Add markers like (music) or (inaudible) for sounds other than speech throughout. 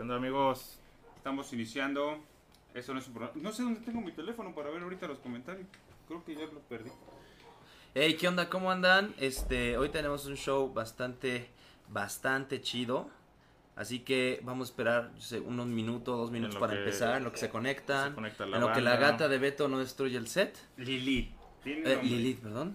¿Qué onda amigos? Estamos iniciando. Eso no es un programa. No sé dónde tengo mi teléfono para ver ahorita los comentarios. Creo que ya lo perdí. Hey, ¿qué onda? ¿Cómo andan? Este, hoy tenemos un show bastante, bastante chido. Así que vamos a esperar yo sé, unos minutos, dos minutos para que empezar, en lo que se conectan, se conecta la en lo que la gata de Beto no destruye el set. Lilith. Eh. Lilith, perdón.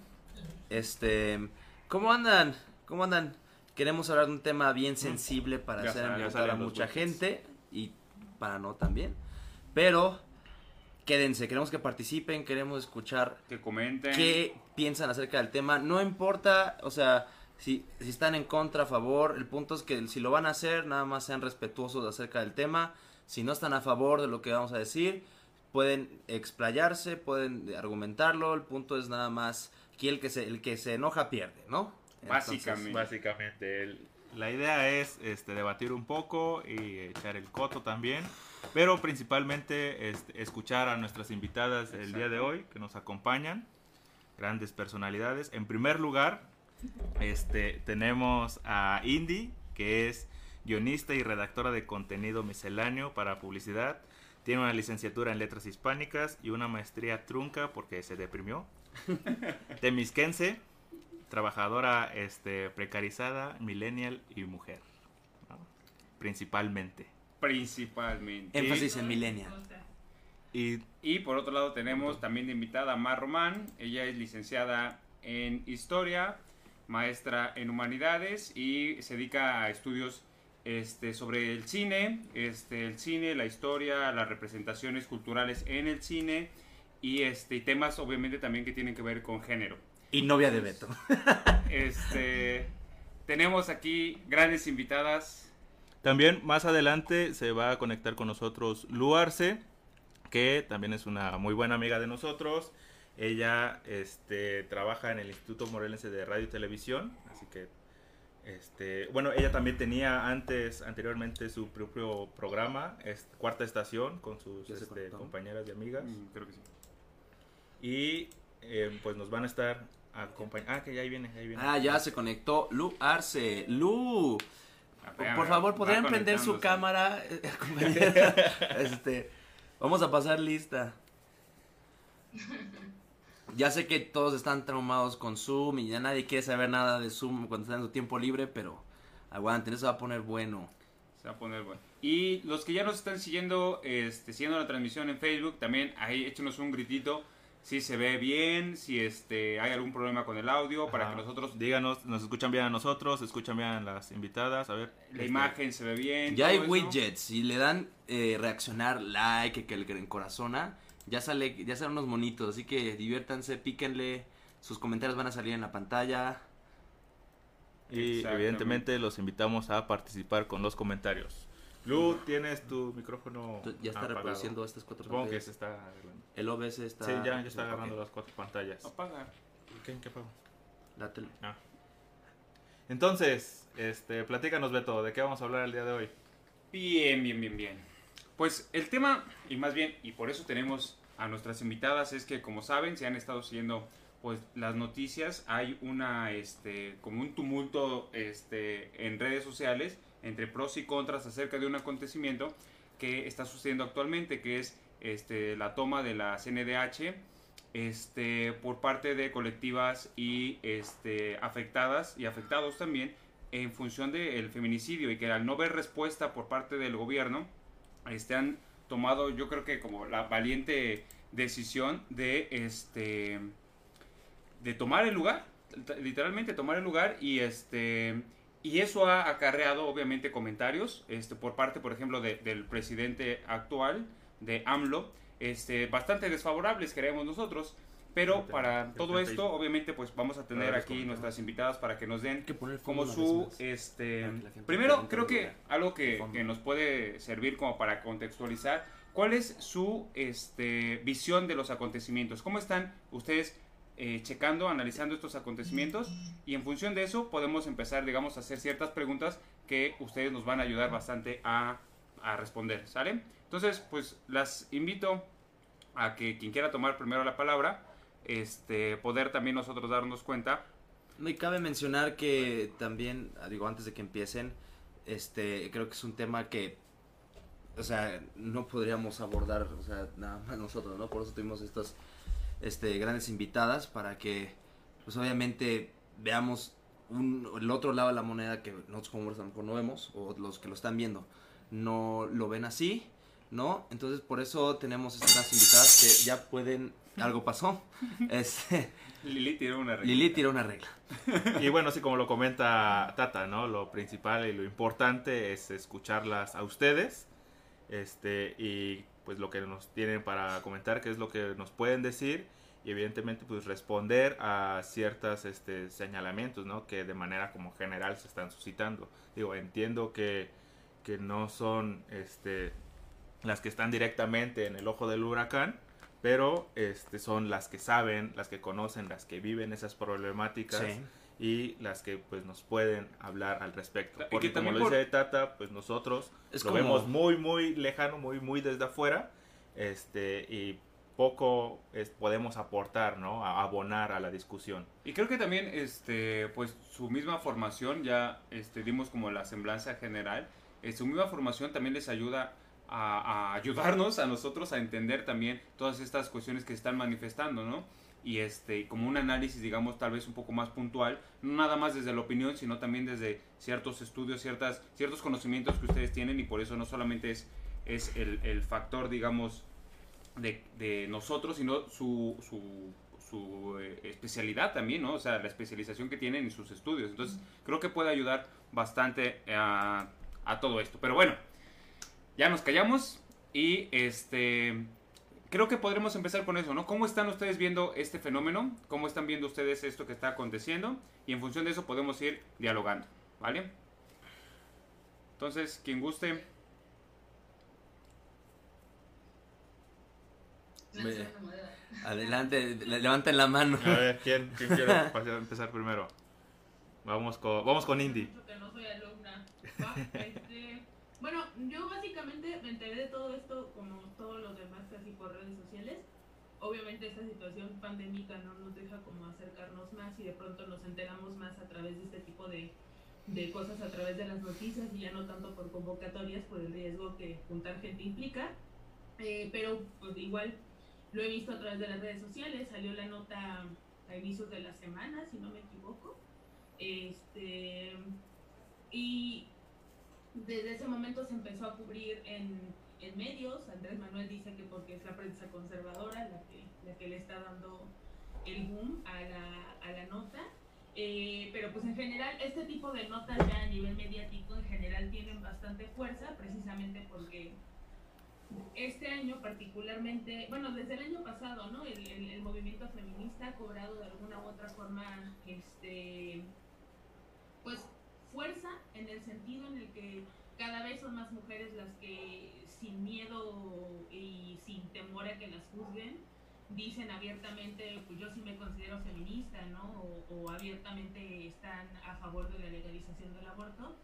Este, ¿cómo andan? ¿Cómo andan? Queremos hablar de un tema bien sensible para Ya hacer invitar a mucha huesos. gente y para no también. Pero quédense, queremos que participen, queremos escuchar Que comenten. qué piensan acerca del tema. No importa, o sea, si, si están en contra, a favor, el punto es que si lo van a hacer, nada más sean respetuosos acerca del tema. Si no están a favor de lo que vamos a decir, pueden explayarse, pueden argumentarlo. El punto es nada más que el que se, el que se enoja pierde, ¿no? Básicamente. Básicamente, el- la idea es este, debatir un poco y echar el coto también, pero principalmente este, escuchar a nuestras invitadas el día de Exacto. hoy que nos acompañan, grandes personalidades. En primer lugar, este, tenemos a Indy, que es guionista y redactora de contenido misceláneo para publicidad. Tiene una licenciatura en letras hispánicas y una maestría trunca porque se deprimió. (laughs) Temisquense, trabajadora este, precarizada, millennial y mujer. ¿no? Principalmente. Principalmente. Énfasis en millennial. Y Y por otro lado tenemos también de invitada a Mar Román. Ella es licenciada en Historia, maestra en Humanidades y se dedica a estudios este, sobre el cine, este, el cine, la historia, las representaciones culturales en el cine y este, y temas obviamente también que tienen que ver con género. Y novia de Beto. (laughs) Este, tenemos aquí grandes invitadas. también más adelante se va a conectar con nosotros Luarce, que también es una muy buena amiga de nosotros. Ella este, trabaja en el Instituto Morelense de Radio y Televisión, así que este, bueno, ella también tenía antes, anteriormente su propio programa, es Cuarta Estación, con sus este, compañeras y amigas. Mm, Creo que sí. Y eh, pues nos van a estar Ah, que ya ahí viene, ahí viene. Ah, ya se conectó Lu Arce. Lu. Por, favor, ¿podrían prender su cámara, (laughs) (laughs) este, vamos a pasar lista. Ya sé que todos están traumados con Zoom y ya nadie quiere saber nada de Zoom cuando están en su tiempo libre, pero aguanten, eso va a poner bueno. Se va a poner bueno. Y los que ya nos están siguiendo, este, siguiendo la transmisión en Facebook, también ahí échenos un gritito si se ve bien, si este hay algún problema con el audio, para Ajá. que nosotros Díganos, nos escuchan bien a nosotros, escuchan bien a las invitadas, a ver. la este, imagen se ve bien. Ya hay eso. widgets, si le dan eh, reaccionar, like, que el corazona, ya sale, ya salen unos monitos, así que diviértanse, píquenle, sus comentarios van a salir en la pantalla. Y evidentemente los invitamos a participar con los comentarios. Lu, tienes tu micrófono. Ya está apagado. reproduciendo estas cuatro Supongo que pantallas. se está arreglando. El OBS está... Sí, ya, ya está agarrando las cuatro pantallas. Apaga. ¿Qué, qué pago? Dátelo. Ah. Entonces, este, platícanos, Beto, ¿de qué vamos a hablar el día de hoy? Bien, bien, bien, bien. Pues el tema, y más bien, y por eso tenemos a nuestras invitadas, es que como saben, se han estado siguiendo pues las noticias, hay una, este, como un tumulto, este, en redes sociales entre pros y contras acerca de un acontecimiento que está sucediendo actualmente, que es, este, la toma de la CNDH, este, por parte de colectivas y, este, afectadas y afectados también en función del feminicidio y que al no ver respuesta por parte del gobierno, este, han tomado yo creo que como la valiente decisión de este de tomar el lugar literalmente tomar el lugar y este y eso ha acarreado obviamente comentarios este por parte por ejemplo de- del presidente actual de AMLO este bastante desfavorables creemos nosotros. Pero para todo esto obviamente pues vamos a tener aquí nuestras invitadas para que nos den como su este primero creo que algo que, que nos puede servir como para contextualizar cuál es su este visión de los acontecimientos cómo están ustedes eh, checando analizando estos acontecimientos y en función de eso podemos empezar digamos a hacer ciertas preguntas que ustedes nos van a ayudar bastante a, a responder sale entonces pues las invito a que quien quiera tomar primero la palabra este poder también nosotros darnos cuenta y cabe mencionar que también, ah, digo, antes de que empiecen, este, creo que es un tema que o sea, no podríamos abordar, o sea, nada más nosotros, ¿no? Por eso tuvimos estas este, grandes invitadas para que, pues obviamente, veamos un, el otro lado de la moneda que nosotros como no vemos, o los que lo están viendo no lo ven así, ¿no? Entonces por eso tenemos estas invitadas que ya pueden, algo pasó, (laughs) este... Lili tiró una regla. Lili tiró una regla. (laughs) Y bueno, así como lo comenta Tata, ¿no? Lo principal y lo importante es escucharlas a ustedes, este, y pues lo que nos tienen para comentar, qué es lo que nos pueden decir y evidentemente pues responder a ciertos este, señalamientos, ¿no? Que de manera como general se están suscitando. Digo, entiendo que, que no son este, las que están directamente en el ojo del huracán, pero este, son las que saben, las que conocen, las que viven esas problemáticas. Y las que pues nos pueden hablar al respecto. Porque como lo dice Tata, pues nosotros lo vemos muy muy lejano, muy muy desde afuera, este y poco podemos aportar, ¿no? A abonar a la discusión. Y creo que también, este, pues su misma formación, ya este, dimos como la semblanza general, eh, su misma formación también les ayuda a, ayudarnos a nosotros a entender también todas estas cuestiones que están manifestando, ¿no? Y este, como un análisis, digamos, tal vez un poco más puntual, no nada más desde la opinión, sino también desde ciertos estudios, ciertas, ciertos conocimientos que ustedes tienen y por eso no solamente es, es el, el factor, digamos, de, nosotros, sino su, su, eh, especialidad también, ¿no? O sea, la especialización que tienen en sus estudios. Entonces, creo que puede ayudar bastante a, a todo esto. Pero bueno, ya nos callamos y este... Creo que podremos empezar con eso, ¿no? ¿Cómo están ustedes viendo este fenómeno? ¿Cómo están viendo ustedes esto que está aconteciendo? Y en función de eso podemos ir dialogando, ¿vale? Entonces, quien guste, (laughs) adelante, levanten la mano. A ver, ¿quién, (laughs) quiere empezar primero? Vamos con, vamos con Indy. Bueno, yo básicamente me enteré de todo esto como todos los demás casi por redes sociales. Obviamente esta situación pandémica no nos deja como acercarnos más y de pronto nos enteramos más a través de este tipo de, de cosas, a través de las noticias y ya no tanto por convocatorias, por el riesgo que juntar gente implica. Eh, pero pues igual lo he visto a través de las redes sociales, salió la nota a inicios de la semana, si no me equivoco. Este, y desde ese momento se empezó a cubrir en, en, medios. Andrés Manuel dice que porque es la prensa conservadora la que, la que le está dando el boom a la, a la nota. Eh, pero pues en general este tipo de notas ya a nivel mediático en general tienen bastante fuerza precisamente porque este año particularmente, bueno, desde el año pasado, ¿no? El, el, movimiento feminista ha cobrado de alguna u otra forma, este, pues, fuerza en el sentido en el que cada vez son más mujeres las que sin miedo y sin temor a que las juzguen, dicen abiertamente, pues yo sí me considero feminista, ¿no? o abiertamente están a favor de la legalización del aborto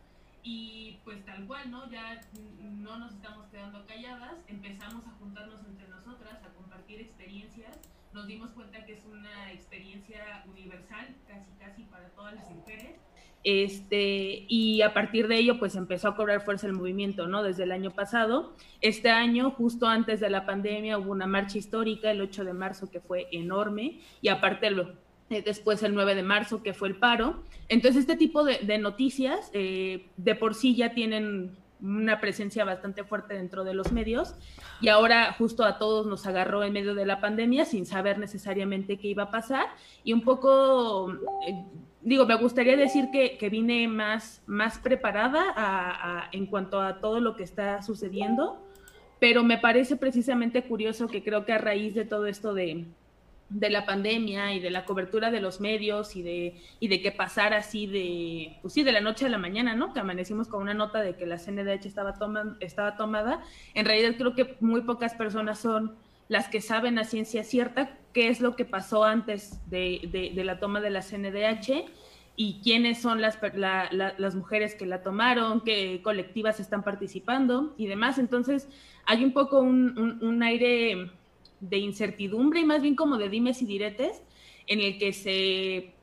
y pues tal cual, ¿no? Ya no nos estamos quedando calladas, empezamos a juntarnos entre nosotras, a compartir experiencias, nos dimos cuenta que es una experiencia universal, casi casi para todas las mujeres. Este, y a partir de ello, pues empezó a cobrar fuerza el movimiento, ¿no? Desde el año pasado. Este año, justo antes de la pandemia, hubo una marcha histórica, el 8 de marzo, que fue enorme, y aparte lo, eh, después el 9 de marzo, que fue el paro. Entonces, este tipo de, noticias eh, de por sí ya tienen una presencia bastante fuerte dentro de los medios y ahora justo a todos nos agarró en medio de la pandemia sin saber necesariamente qué iba a pasar y un poco, eh, digo, me gustaría decir que, que vine más, más preparada en cuanto a todo lo que está sucediendo, pero me parece precisamente curioso que creo que a raíz de todo esto de, de la pandemia y de la cobertura de los medios y de, y de que pasara así de, pues sí, de la noche a la mañana, ¿no? Que amanecimos con una nota de que la CNDH estaba, estaba tomada. En realidad creo que muy pocas personas son las que saben a ciencia cierta qué es lo que pasó antes de, de, la toma de la CNDH y quiénes son las, las mujeres que la tomaron, qué colectivas están participando y demás. Entonces hay un poco un, un aire de incertidumbre y más bien como de dimes y diretes, en el que se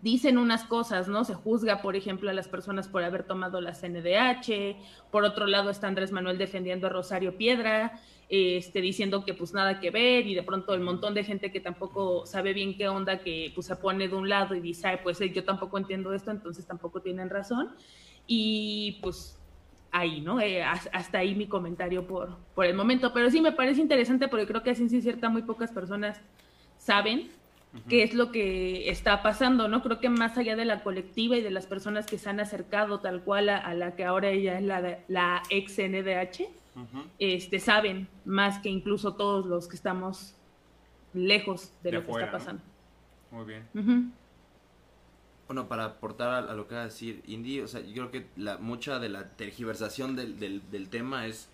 dicen unas cosas, ¿no? Se juzga, por ejemplo, a las personas por haber tomado la CNDH, por otro lado está Andrés Manuel defendiendo a Rosario Piedra, este, diciendo que pues nada que ver y de pronto el montón de gente que tampoco sabe bien qué onda, que pues se pone de un lado y dice, Ay, pues yo tampoco entiendo esto, entonces tampoco tienen razón. Y pues ahí, ¿no? Eh, hasta ahí mi comentario por, por el momento. Pero sí me parece interesante porque creo que así sí cierta muy pocas personas saben qué es lo que está pasando, ¿no? Creo que más allá de la colectiva y de las personas que se han acercado tal cual a, la que ahora ella es la, la ex NDH, este, saben más que incluso todos los que estamos lejos de, lo que está pasando. Muy bien. Bueno, para aportar a, lo que va a decir Indy, o sea, yo creo que la, mucha de la tergiversación del, del, tema es,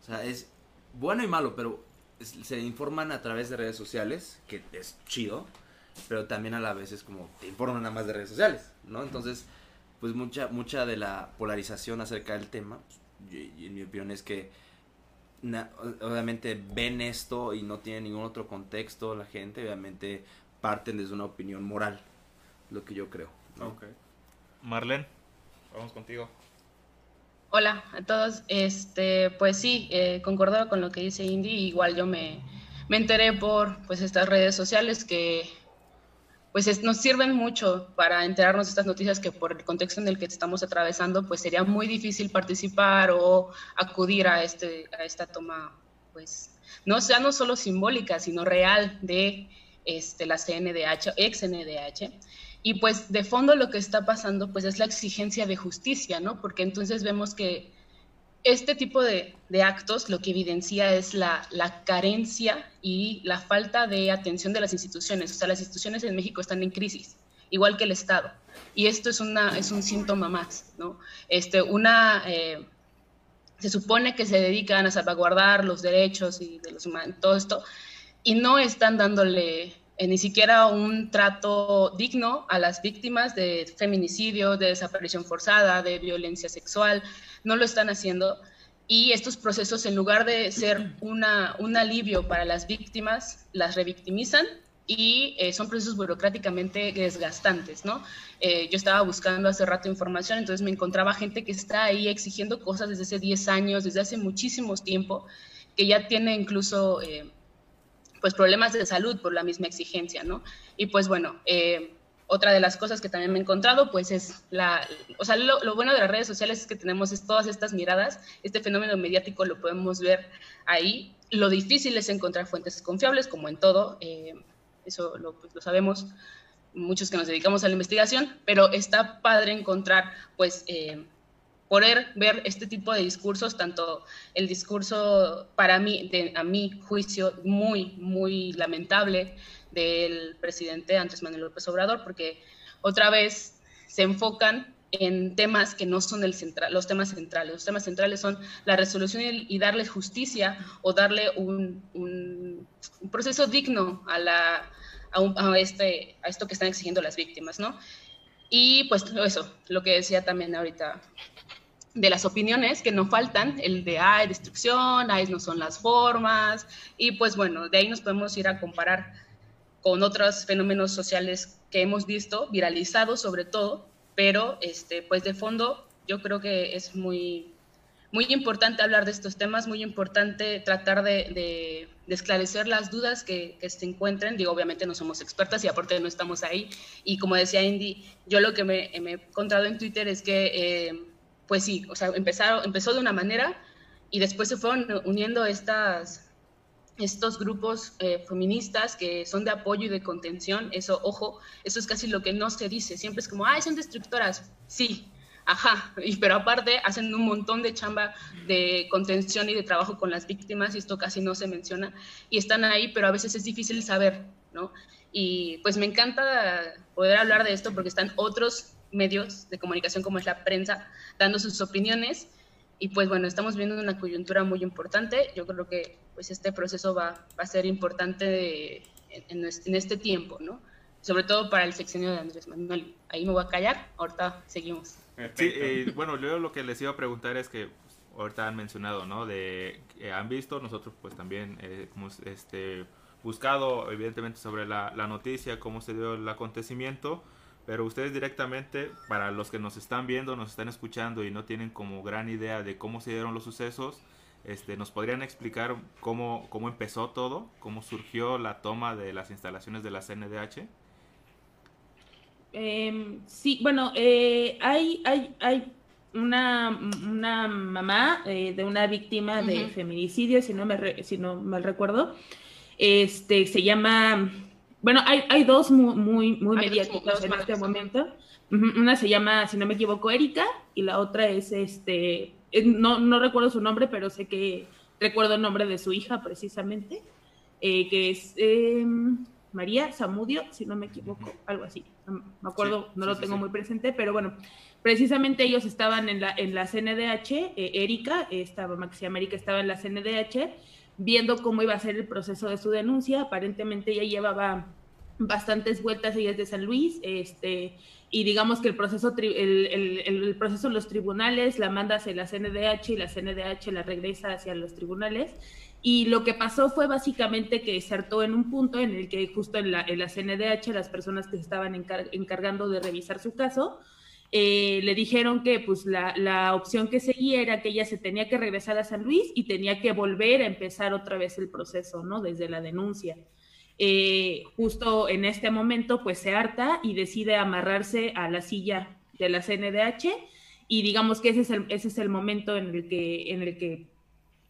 o sea, es bueno y malo, pero se informan a través de redes sociales, que es chido, pero también a la vez es como te informan nada más de redes sociales, ¿no? Entonces, pues mucha, mucha de la polarización acerca del tema, pues, en mi opinión es que obviamente ven esto y no tienen ningún otro contexto la gente, obviamente parten desde una opinión moral, lo que yo creo. Marlene, vamos contigo. Hola a todos, este, pues sí, eh, concuerdo con lo que dice Indy, igual yo me, me enteré por pues estas redes sociales que pues nos sirven mucho para enterarnos de estas noticias que por el contexto en el que estamos atravesando, pues sería muy difícil participar o acudir a, este, a esta toma, pues, no, sea no solo simbólica, sino real de este, la CNDH, ex CNDH. Y pues de fondo lo que está pasando, pues es la exigencia de justicia, ¿no? Porque entonces vemos que este tipo de, actos lo que evidencia es la, carencia y la falta de atención de las instituciones. O sea, las instituciones en México están en crisis, igual que el Estado. Y esto es, una, es un síntoma más, ¿no? Este, una, eh, se supone que se dedican a salvaguardar los derechos y de los humanos, todo esto, y no están dándole eh, ni siquiera un trato digno a las víctimas de feminicidio, de desaparición forzada, de violencia sexual, no lo están haciendo. Y estos procesos, en lugar de ser una, un alivio para las víctimas, las revictimizan y eh, son procesos burocráticamente desgastantes, ¿no? Eh, yo estaba buscando hace rato información, entonces me encontraba gente que está ahí exigiendo cosas desde hace 10 años, desde hace muchísimo tiempo, que ya tiene incluso pues problemas de salud por la misma exigencia, ¿no? Y pues bueno, eh, otra de las cosas que también me he encontrado, pues es la, o sea, lo, bueno de las redes sociales es que tenemos todas estas miradas, este fenómeno mediático lo podemos ver ahí. Lo difícil es encontrar fuentes confiables, como en todo, eh, eso lo, pues, lo sabemos muchos que nos dedicamos a la investigación, pero está padre encontrar, pues, eh, poder ver este tipo de discursos, tanto el discurso para mí, de, a mi juicio, muy, muy lamentable del presidente Andrés Manuel López Obrador, porque otra vez se enfocan en temas que no son el central, los temas centrales. Los temas centrales son la resolución y, darle justicia o darle un, proceso digno a, la, a, a, este, a esto que están exigiendo las víctimas, ¿no? Y pues eso, lo que decía también ahorita de las opiniones que no faltan, el de hay destrucción, hay no son las formas, y pues bueno, de ahí nos podemos ir a comparar con otros fenómenos sociales que hemos visto, viralizados sobre todo, pero este, pues de fondo yo creo que es muy, muy importante hablar de estos temas, muy importante tratar de, esclarecer las dudas que, se encuentren. Digo, obviamente no somos expertas y aparte no estamos ahí. Y como decía Indy, yo lo que me, he encontrado en Twitter es que... Eh, pues sí, o sea, empezaron, empezó de una manera y después se fueron uniendo estas, estos grupos eh, feministas que son de apoyo y de contención. Eso, ojo, eso es casi lo que no se dice. Siempre es como, ay, son destructoras. Sí, ajá, y, pero aparte hacen un montón de chamba de contención y de trabajo con las víctimas y esto casi no se menciona. Y están ahí, pero a veces es difícil saber, ¿no? Y pues me encanta poder hablar de esto porque están otros medios de comunicación como es la prensa dando sus opiniones y pues bueno, estamos viendo una coyuntura muy importante. Yo creo que pues este proceso va, va a ser importante en, en, este tiempo, ¿no? Sobre todo para el sexenio de Andrés Manuel. Ahí me voy a callar, ahorita seguimos. Sí, eh, bueno, yo lo que les iba a preguntar es que pues, ahorita han mencionado, ¿no? De han visto, nosotros pues también eh, hemos este, buscado evidentemente sobre la, la noticia, cómo se dio el acontecimiento pero ustedes directamente, para los que nos están viendo, nos están escuchando y no tienen como gran idea de cómo se dieron los sucesos, este, ¿nos podrían explicar cómo, cómo empezó todo? ¿Cómo surgió la toma de las instalaciones de la CNDH? Em, sí, bueno, eh, hay, hay, hay una, una mamá eh, de una víctima de feminicidio, si no, me si no mal recuerdo. Este, se llama, bueno, hay, hay dos muy, muy, muy mediáticas en este momento. Una se llama, si no me equivoco, Erika, y la otra es, este, eh, no, no recuerdo su nombre, pero sé que recuerdo el nombre de su hija precisamente, que es... Em, María Zamudio, si no me equivoco, algo así. No me acuerdo, no lo tengo muy presente, pero bueno, precisamente ellos estaban en la, en la CNDH, eh, Erika, esta mamá que se llama Erika, estaba en la CNDH, viendo cómo iba a ser el proceso de su denuncia. Aparentemente ella llevaba bastantes vueltas, ella de San Luis, este, y digamos que el proceso, el, el, proceso en los tribunales la manda hacia la CNDH y la CNDH la regresa hacia los tribunales. Y lo que pasó fue básicamente que se hartó en un punto en el que justo en la, en la CNDH las personas que estaban encargando de revisar su caso, eh, le dijeron que pues la, la, opción que seguía era que ella se tenía que regresar a San Luis y tenía que volver a empezar otra vez el proceso, ¿no? Desde la denuncia. Eh, justo en este momento pues se harta y decide amarrarse a la silla de la CNDH y digamos que ese es el, ese es el momento en el que, en el que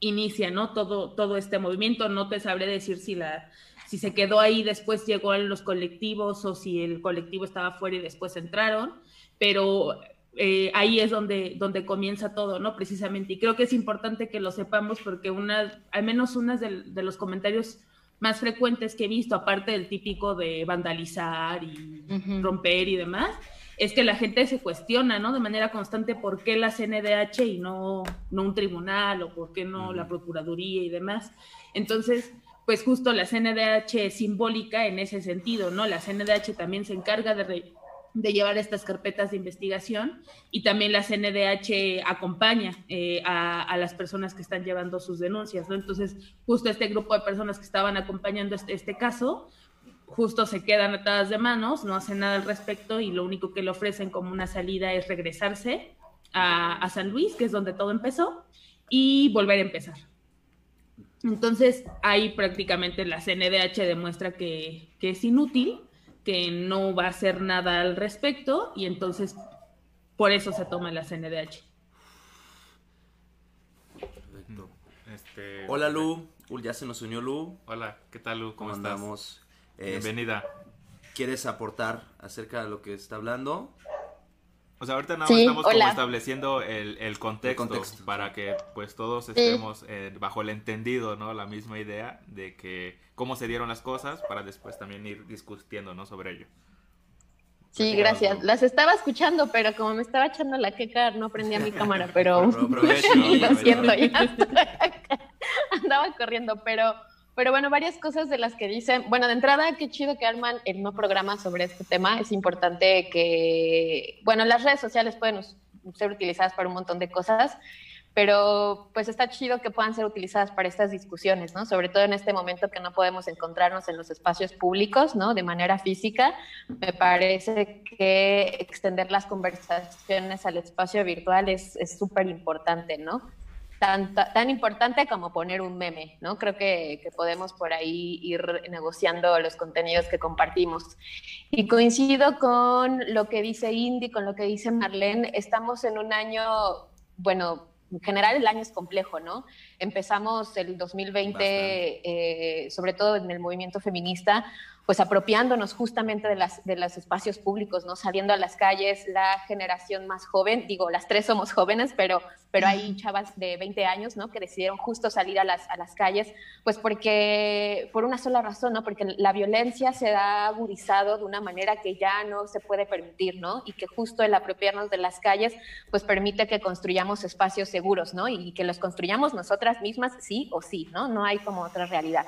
inicia, ¿no? Todo, todo este movimiento. No te sabré decir si la, si se quedó ahí, después llegó a los colectivos o si el colectivo estaba fuera y después entraron, pero eh, ahí es donde, donde comienza todo, ¿no? Precisamente. Y creo que es importante que lo sepamos porque una, al menos unas de, los comentarios más frecuentes que he visto, aparte del típico de vandalizar y romper y demás, es que la gente se cuestiona, ¿no? De manera constante por qué la CNDH y no, no un tribunal o por qué no la Procuraduría y demás. Entonces, pues justo la CNDH es simbólica en ese sentido, ¿no? La CNDH también se encarga de, de llevar estas carpetas de investigación y también la CNDH acompaña eh, a, a, las personas que están llevando sus denuncias, ¿no? Entonces, justo este grupo de personas que estaban acompañando este, este caso, justo se quedan atadas de manos, no hacen nada al respecto y lo único que le ofrecen como una salida es regresarse a, San Luis, que es donde todo empezó, y volver a empezar. Entonces ahí prácticamente la CNDH demuestra que, es inútil, que no va a hacer nada al respecto y entonces por eso se toma la CNDH. Este, Hola Lu, ya se nos unió Lu. Hola, ¿qué tal Lu? ¿Cómo, ¿Cómo estás? Bienvenida. ¿Quieres aportar acerca de lo que está hablando? O sea, ahorita nada más estamos como estableciendo el, contexto, para que pues todos estemos eh, bajo el entendido, ¿no? La misma idea de que cómo se dieron las cosas para después también ir discutiendo, ¿no? Sobre ello. Sí, gracias. Las estaba escuchando, pero como me estaba echando la queca, no prendía mi (laughs) cámara, pero... (laughs) Lo siento, ya (laughs) Andaba corriendo, pero pero bueno, varias cosas de las que dicen. Bueno, de entrada, qué chido que arman el no programa sobre este tema. Es importante que, bueno, las redes sociales pueden ser utilizadas para un montón de cosas, pero pues está chido que puedan ser utilizadas para estas discusiones, ¿no? Sobre todo en este momento que no podemos encontrarnos en los espacios públicos, ¿no? De manera física, me parece que extender las conversaciones al espacio virtual es súper importante, ¿no? tan, tan importante como poner un meme, ¿no? Creo que, que, podemos por ahí ir negociando los contenidos que compartimos. Y coincido con lo que dice Indy, con lo que dice Marlene, estamos en un año, bueno, en general el año es complejo, ¿no? Empezamos el 2020, eh, sobre todo en el movimiento feminista, pues apropiándonos justamente de, las, de los espacios públicos, ¿no? Saliendo a las calles, la generación más joven, digo, las tres somos jóvenes, pero, pero hay chavas de 20 años, ¿no? Que decidieron justo salir a las, a las calles, pues porque, por una sola razón, ¿no? Porque la violencia se ha agudizado de una manera que ya no se puede permitir, ¿no? Y que justo el apropiarnos de las calles, pues permite que construyamos espacios seguros, ¿no? Y que los construyamos nosotras mismas, sí o sí, ¿no? No hay como otra realidad.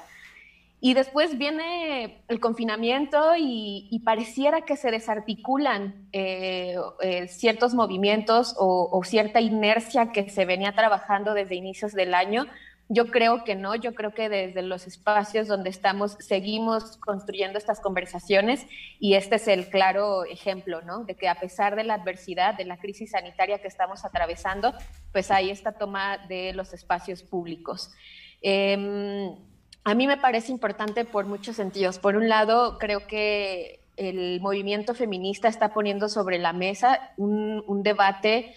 Y después viene el confinamiento y, pareciera que se desarticulan eh, eh, ciertos movimientos o, cierta inercia que se venía trabajando desde inicios del año, Yo creo que no, yo creo que desde los espacios donde estamos seguimos construyendo estas conversaciones y este es el claro ejemplo, ¿no? De que a pesar de la adversidad, de la crisis sanitaria que estamos atravesando, pues hay esta toma de los espacios públicos. Em, a mí me parece importante por muchos sentidos. Por un lado, creo que el movimiento feminista está poniendo sobre la mesa un, un debate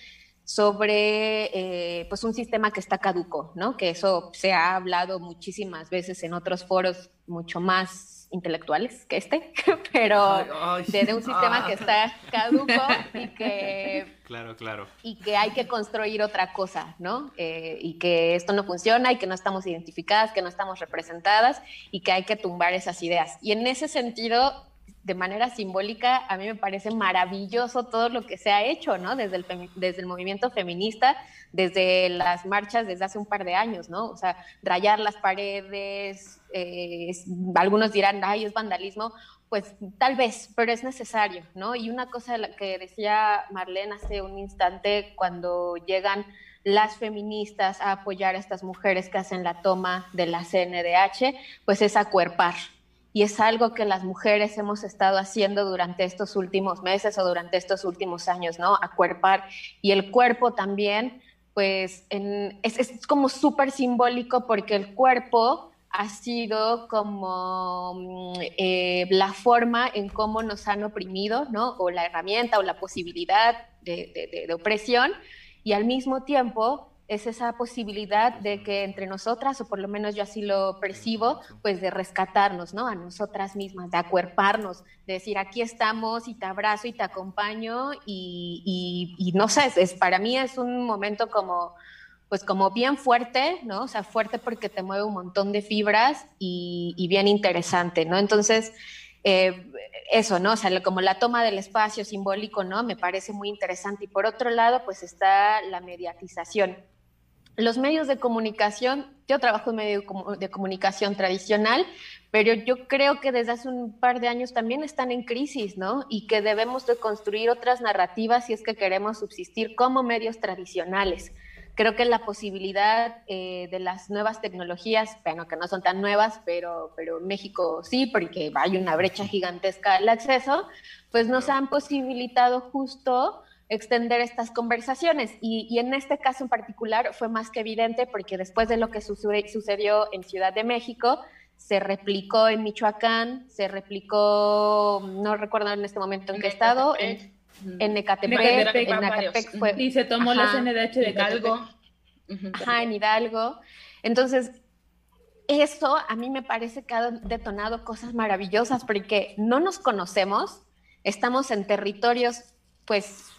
sobre eh, pues un sistema que está caduco, ¿no? Que eso se ha hablado muchísimas veces en otros foros mucho más intelectuales que este, (laughs) pero de, un sistema que está caduco y que (laughs) claro, claro. y que hay que construir otra cosa, ¿no? Eh, y que esto no funciona y que no estamos identificadas, que no estamos representadas y que hay que tumbar esas ideas. Y en ese sentido de manera simbólica, a mí me parece maravilloso todo lo que se ha hecho, ¿no? Desde el, movimiento feminista, desde las marchas desde hace un par de años, ¿no? O sea, rayar las paredes, eh, algunos dirán, ay, es vandalismo, pues tal vez, pero es necesario, ¿no? Y una cosa que decía Marlene hace un instante, cuando llegan las feministas a apoyar a estas mujeres que hacen la toma de la CNDH, pues es acuerpar, y es algo que las mujeres hemos estado haciendo durante estos últimos meses o durante estos últimos años, ¿no? Acuerpar. Y el cuerpo también, pues es, como súper simbólico porque el cuerpo ha sido como mm, eh, la forma en cómo nos han oprimido, ¿no? O la herramienta o la posibilidad de opresión. Y al mismo tiempo es esa posibilidad de que entre nosotras, o por lo menos yo así lo percibo, pues de rescatarnos, ¿no? A nosotras mismas, de acuerparnos, de decir, aquí estamos y te abrazo y te acompaño y, no sé, es, para mí es un momento como, pues como bien fuerte, ¿no? O sea, fuerte porque te mueve un montón de fibras y, bien interesante, ¿no? Entonces, eh, eso, ¿no? O sea, como la toma del espacio simbólico, ¿no? Me parece muy interesante. Y por otro lado, pues está la mediatización los medios de comunicación, yo trabajo en medio de comunicación tradicional, pero yo creo que desde hace un par de años también están en crisis, ¿no? Y que debemos de construir otras narrativas si es que queremos subsistir como medios tradicionales. Creo que la posibilidad eh, de las nuevas tecnologías, bueno, que no son tan nuevas, pero, pero México sí, porque hay una brecha gigantesca al acceso, pues nos han posibilitado justo extender estas conversaciones. Y, en este caso en particular fue más que evidente porque después de lo que sucedió en Ciudad de México, se replicó en Michoacán, se replicó, no recuerdo en este momento en qué estado, en, en Ecatepec, en fue, y se tomó la CNDH de Hidalgo. Ajá, en Hidalgo. Entonces, eso a mí me parece que ha detonado cosas maravillosas porque no nos conocemos, estamos en territorios pues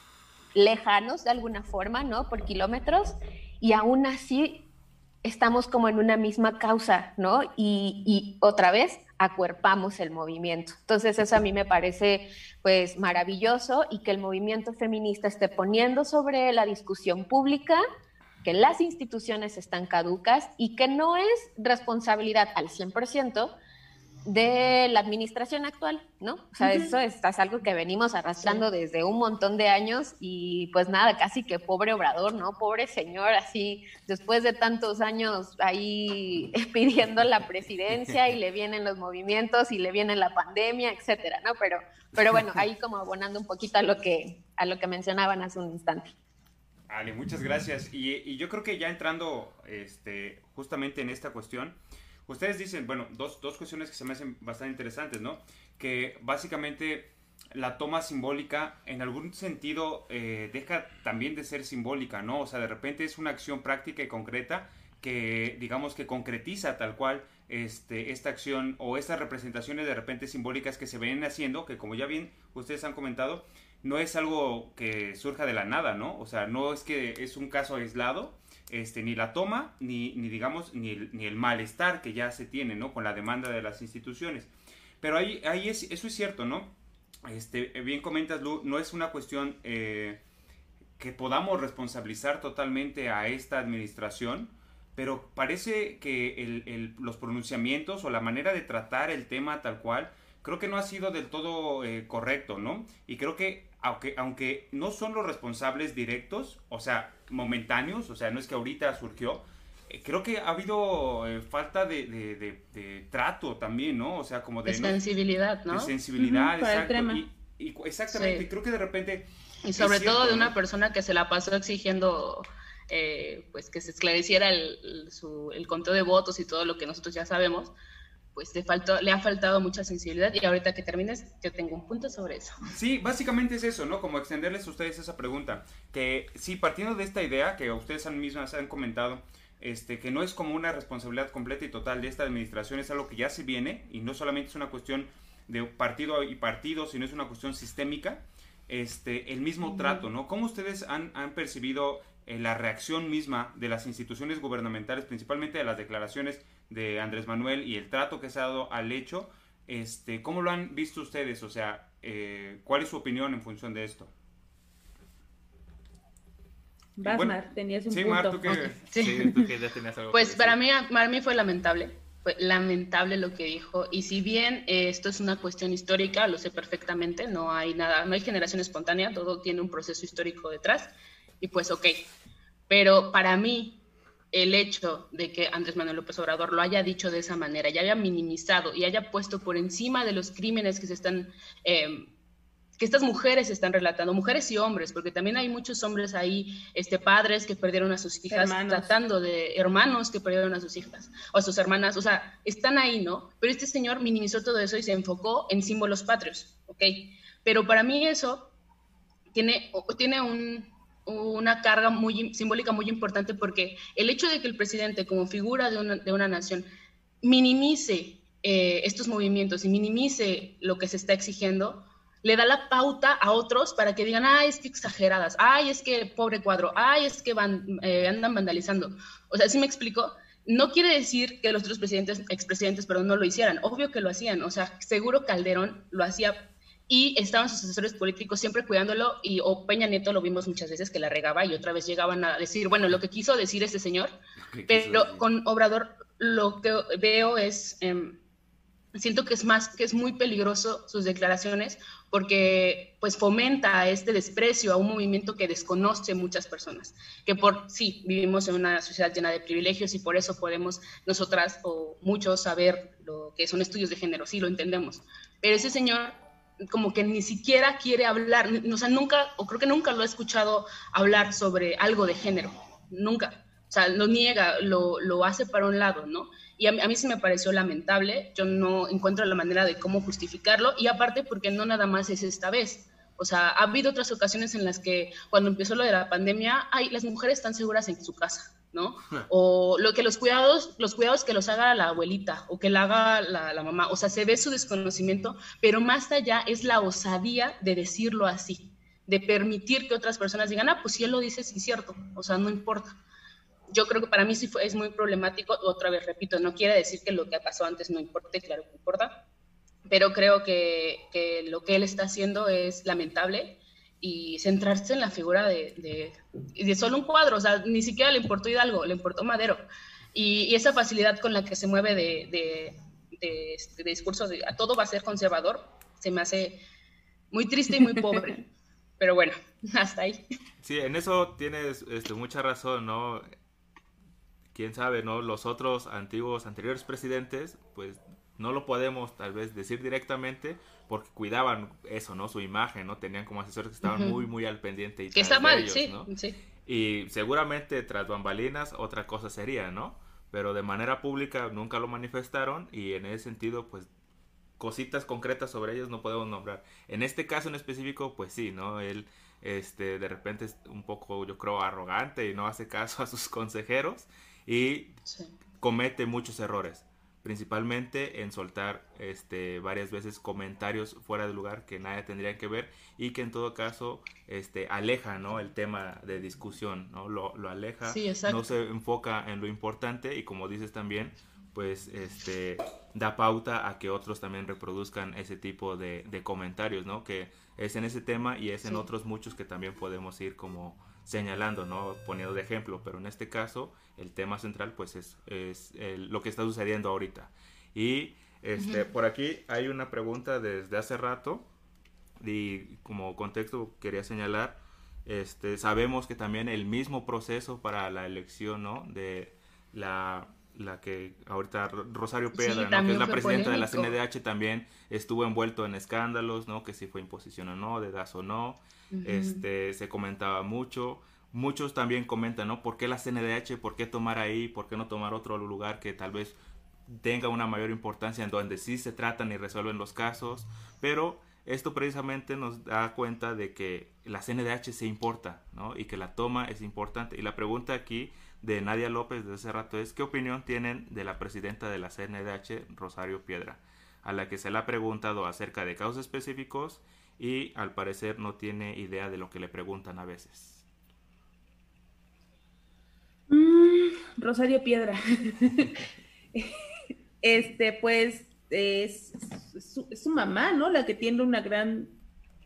lejanos de alguna forma, ¿no? Por kilómetros, y aún así estamos como en una misma causa, ¿no? Y, otra vez acuerpamos el movimiento. Entonces eso a mí me parece pues maravilloso y que el movimiento feminista esté poniendo sobre la discusión pública que las instituciones están caducas y que no es responsabilidad al 100% de la administración actual, ¿no? O sea, eso es, algo que venimos arrastrando desde un montón de años y pues nada, casi que pobre obrador, ¿no? Pobre señor, así, después de tantos años ahí (laughs) pidiendo la presidencia y le vienen los movimientos y le viene la pandemia, etcétera, ¿no? Pero, pero bueno, (laughs) ahí como abonando un poquito a lo que, a lo que mencionaban hace un instante. Ale, muchas gracias. Y, y yo creo que ya entrando este, justamente en esta cuestión, Ustedes dicen, bueno, dos, dos cuestiones que se me hacen bastante interesantes, ¿no? Que básicamente la toma simbólica en algún sentido eh, deja también de ser simbólica, ¿no? O sea, de repente es una acción práctica y concreta que digamos que concretiza tal cual este, esta acción o estas representaciones de repente simbólicas que se ven haciendo, que como ya bien ustedes han comentado, no es algo que surja de la nada, ¿no? O sea, no es que es un caso aislado, este, ni la toma, ni, ni digamos, ni el, ni el, malestar que ya se tiene, ¿no? Con la demanda de las instituciones. Pero ahí, ahí es, eso es cierto, ¿no? Este, bien comentas, Lu, no es una cuestión eh, que podamos responsabilizar totalmente a esta administración, pero parece que el, los pronunciamientos o la manera de tratar el tema tal cual, creo que no ha sido del todo eh, correcto, ¿no? Y creo que aunque, aunque no son los responsables directos, o sea, momentáneos, o sea, no es que ahorita surgió, eh, creo que ha habido eh, falta de, de, trato también, ¿no? O sea, como de... sensibilidad, ¿no? De sensibilidad, exacto. Y, exactamente, creo que de repente... Y sobre todo de una persona que se la pasó exigiendo... Eh, pues que se esclareciera el, su, el conteo de votos y todo lo que nosotros ya sabemos, pues le, faltó, le ha faltado mucha sensibilidad y ahorita que termines yo tengo un punto sobre eso. Sí, básicamente es eso, ¿no? Como extenderles a ustedes esa pregunta, que sí, partiendo de esta idea que ustedes han mismas han comentado, este, que no es como una responsabilidad completa y total de esta administración, es algo que ya se viene y no solamente es una cuestión de partido y partido, sino es una cuestión sistémica, este, el mismo trato, ¿no? ¿Cómo ustedes han, han percibido eh, la reacción misma de las instituciones gubernamentales, principalmente de las declaraciones de Andrés Manuel y el trato que se ha dado al hecho, este, ¿cómo lo han visto ustedes? O sea, eh, ¿cuál es su opinión en función de esto? Vas, Mar, tenías un sí, punto. Mar, ¿tú que, (laughs) sí. tú que ya tenías algo Pues para mí, para mí fue lamentable, fue lamentable lo que dijo. Y si bien eh, esto es una cuestión histórica, lo sé perfectamente, no hay nada, no hay generación espontánea, todo tiene un proceso histórico detrás. Y pues ok, pero para mí el hecho de que Andrés Manuel López Obrador lo haya dicho de esa manera y haya minimizado y haya puesto por encima de los crímenes que se están, eh, que estas mujeres están relatando, mujeres y hombres, porque también hay muchos hombres ahí, este, padres que perdieron a sus hijas, tratando de hermanos que perdieron a sus hijas o a sus hermanas, o sea, están ahí, ¿no? Pero este señor minimizó todo eso y se enfocó en símbolos patrios, ¿ok? Pero para mí eso tiene, tiene un, una carga muy simbólica muy importante porque el hecho de que el presidente como figura de una, de una nación minimice eh, estos movimientos y minimice lo que se está exigiendo, le da la pauta a otros para que digan, ay, es que exageradas, ay, es que pobre cuadro, ay, es que van, eh, andan vandalizando. O sea, ¿sí me explico? No quiere decir que los otros presidentes, expresidentes, perdón, no lo hicieran. Obvio que lo hacían. O sea, seguro Calderón lo hacía y estaban sus asesores políticos siempre cuidándolo y o Peña Nieto lo vimos muchas veces que la regaba y otra vez llegaban a decir, bueno, lo que quiso decir este señor, pero con Obrador lo que veo es, em, siento que es más, que es muy peligroso sus declaraciones porque pues fomenta este desprecio a un movimiento que desconoce muchas personas, que por sí vivimos en una sociedad llena de privilegios y por eso podemos nosotras o muchos saber lo que son estudios de género, sí lo entendemos, pero ese señor como que ni siquiera quiere hablar, o sea, nunca, o creo que nunca lo he escuchado hablar sobre algo de género, nunca. O sea, lo niega, lo, lo hace para un lado, ¿no? Y a mí, a mí sí me pareció lamentable, yo no encuentro la manera de cómo justificarlo, y aparte porque no nada más es esta vez. O sea, ha habido otras ocasiones en las que cuando empezó lo de la pandemia, ay, las mujeres están seguras en su casa, ¿no? O lo que los cuidados, los cuidados que los haga la abuelita o que la haga la, mamá. O sea, se ve su desconocimiento, pero más allá es la osadía de decirlo así, de permitir que otras personas digan, ah, pues si él lo dice, sí es cierto, o sea, no importa. Yo creo que para mí sí fue, es muy problemático, otra vez repito, no quiere decir que lo que pasó antes no importe, claro que importa, pero creo que, que lo que él está haciendo es lamentable y centrarse en la figura de, de, solo un cuadro, o sea, ni siquiera le importó Hidalgo, le importó Madero. Y, esa facilidad con la que se mueve de, de, este, discurso de a todo va a ser conservador, se me hace muy triste y muy pobre. (laughs) Pero bueno, hasta ahí. Sí, en eso tienes este, mucha razón, ¿no? Quién sabe, ¿no? Los otros antiguos, anteriores presidentes, pues no lo podemos tal vez decir directamente, porque cuidaban eso, ¿no? Su imagen, ¿no? Tenían como asesores que estaban muy, muy al pendiente. Y que está mal, sí, sí. Y seguramente tras bambalinas otra cosa sería, ¿no? Pero de manera pública nunca lo manifestaron y en ese sentido, pues cositas concretas sobre ellos no podemos nombrar. En este caso en específico, pues sí, ¿no? Él este, de repente es un poco, yo creo, arrogante y no hace caso a sus (laughs) consejeros y comete muchos errores principalmente en soltar este varias veces comentarios fuera de lugar que nadie tendría que ver y que en todo caso este aleja no el tema de discusión no lo, lo aleja no se enfoca en lo importante y como dices también pues este da pauta a que otros también reproduzcan ese tipo de, de comentarios no que es en ese tema y es en otros muchos que también podemos ir como señalando, ¿no? Poniendo de ejemplo, pero en este caso el tema central pues es, es lo que está sucediendo ahorita. Y este, por aquí hay una pregunta desde hace rato y como contexto quería señalar, este, sabemos que también el mismo proceso para la elección, ¿no? De, la, la que ahorita Rosario Piedra, que es la presidenta de la CNDH, también estuvo envuelto en escándalos, ¿no? Que si fue imposición o no, de DAS o no. este, se comentaba mucho. Muchos también comentan, ¿no? ¿Por qué la CNDH? ¿Por qué tomar ahí? ¿Por qué no tomar otro lugar que tal vez tenga una mayor importancia en donde sí se tratan y resuelven los casos? Pero esto precisamente nos da cuenta de que la CNDH se importa, ¿no? Y que la toma es importante. Y la pregunta aquí de Nadia López de ese rato es, ¿qué opinión tienen de la presidenta de la CNDH, Rosario Piedra? A la que se le ha preguntado acerca de casos específicos y al parecer no tiene idea de lo que le preguntan a veces. Rosario Piedra. (laughs) este, pues, es, su, mamá, ¿no? La que tiene una gran,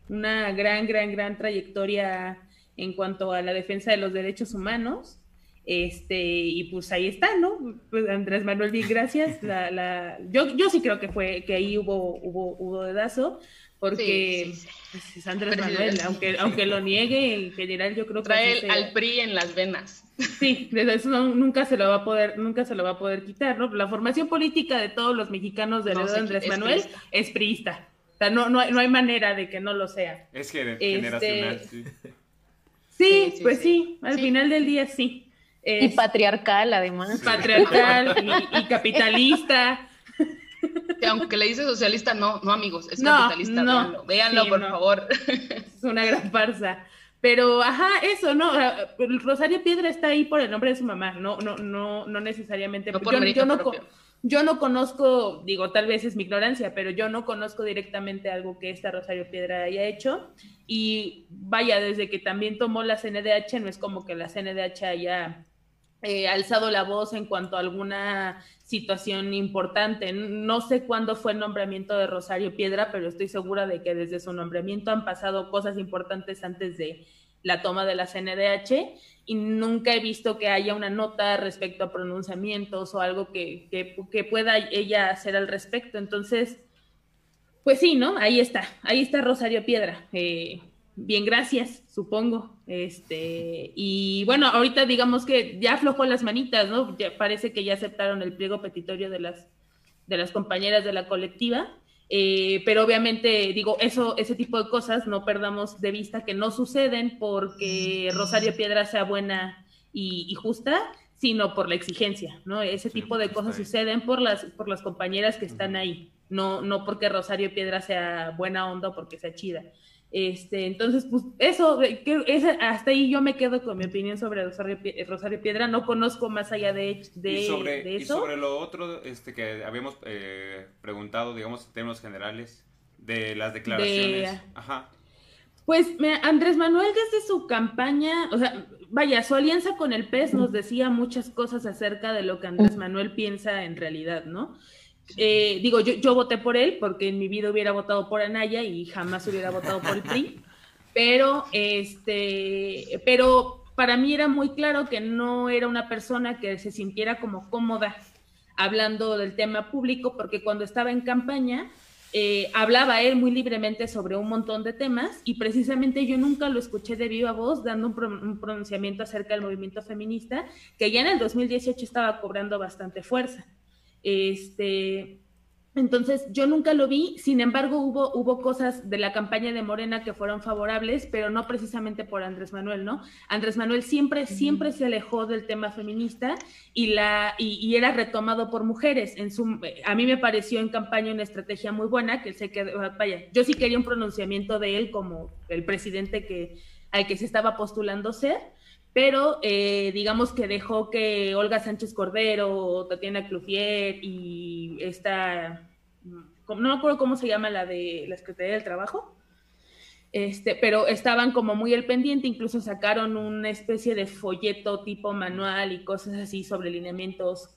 una gran, gran, gran trayectoria en cuanto a la defensa de los derechos humanos. Este, y pues ahí está, ¿no? Pues Andrés Manuel, bien, gracias. (laughs) La, la, yo, yo sí creo que fue, que ahí hubo, hubo, hubo dedazo porque pues, es Andrés Manuel, aunque, aunque lo niegue en general, yo creo que trae al PRI en las venas. Sí, desde eso nunca se lo va a poder, nunca se lo va a poder quitar, ¿no? La formación política de todos los mexicanos de no, Andrés Manuel es priista. O sea, no, no, hay, no hay manera de que no lo sea. Es generacional, este, sí. Sí, pues sí, al final del día sí. Y patriarcal, además. Patriarcal y, capitalista. aunque le dice socialista, no, no amigos, es capitalista, no, véanlo, por favor. Es una gran farsa. Pero, ajá, eso, ¿no? Rosario Piedra está ahí por el nombre de su mamá, no, no, no, no necesariamente. No yo, yo, no, yo no conozco, digo, tal vez es mi ignorancia, pero yo no conozco directamente algo que esta Rosario Piedra haya hecho. Y vaya, desde que también tomó la CNDH, no es como que la CNDH haya eh, alzado la voz en cuanto a alguna situación importante. No sé cuándo fue el nombramiento de Rosario Piedra, pero estoy segura de que desde su nombramiento han pasado cosas importantes antes de la toma de la CNDH y nunca he visto que haya una nota respecto a pronunciamientos o algo que, que, pueda ella hacer al respecto. Entonces, pues sí, ¿no? Ahí está, ahí está Rosario Piedra. Eh, bien, gracias, supongo. Este, y bueno, ahorita digamos que ya aflojó las manitas, ¿no? Ya parece que ya aceptaron el pliego petitorio de las, de las compañeras de la colectiva. Eh, pero obviamente, digo, eso, ese tipo de cosas no perdamos de vista que no suceden porque Rosario Piedra sea buena y, justa, sino por la exigencia, ¿no? Ese tipo de cosas suceden por las, por las compañeras que están ahí, no, no porque Rosario Piedra sea buena onda o porque sea chida. Este, entonces, pues eso, que, hasta ahí yo me quedo con mi opinión sobre Rosario, Rosario Piedra, no conozco más allá de, de, y sobre, de eso. Y sobre lo otro este, que habíamos eh, preguntado, digamos, en términos generales, de las declaraciones. Ajá. Pues Andrés Manuel desde su campaña, o sea, vaya, su alianza con el PES nos decía muchas cosas acerca de lo que Andrés Manuel piensa en realidad, ¿no? Eh, digo, yo, yo voté por él porque en mi vida hubiera votado por Anaya y jamás hubiera votado por el PRI, (laughs) pero, este, pero para mí era muy claro que no era una persona que se sintiera como cómoda hablando del tema público, porque cuando estaba en campaña eh, hablaba él muy libremente sobre un montón de temas y precisamente yo nunca lo escuché de viva voz dando un, un pronunciamiento acerca del movimiento feminista, que ya en el 2018 estaba cobrando bastante fuerza. Este, entonces, yo nunca lo vi, sin embargo, hubo, hubo cosas de la campaña de Morena que fueron favorables, pero no precisamente por Andrés Manuel, ¿no? Andrés Manuel siempre, siempre se alejó del tema feminista y, la, y, era retomado por mujeres. En su, a mí me pareció en campaña una estrategia muy buena, que se quedó, vaya, yo sí quería un pronunciamiento de él como el presidente que, al que se estaba postulando ser, pero eh, digamos que dejó que Olga Sánchez Cordero, Tatiana Clufier y esta, no me acuerdo cómo se llama la de la Secretaría del Trabajo, este, pero estaban como muy al pendiente, incluso sacaron una especie de folleto tipo manual y cosas así sobre lineamientos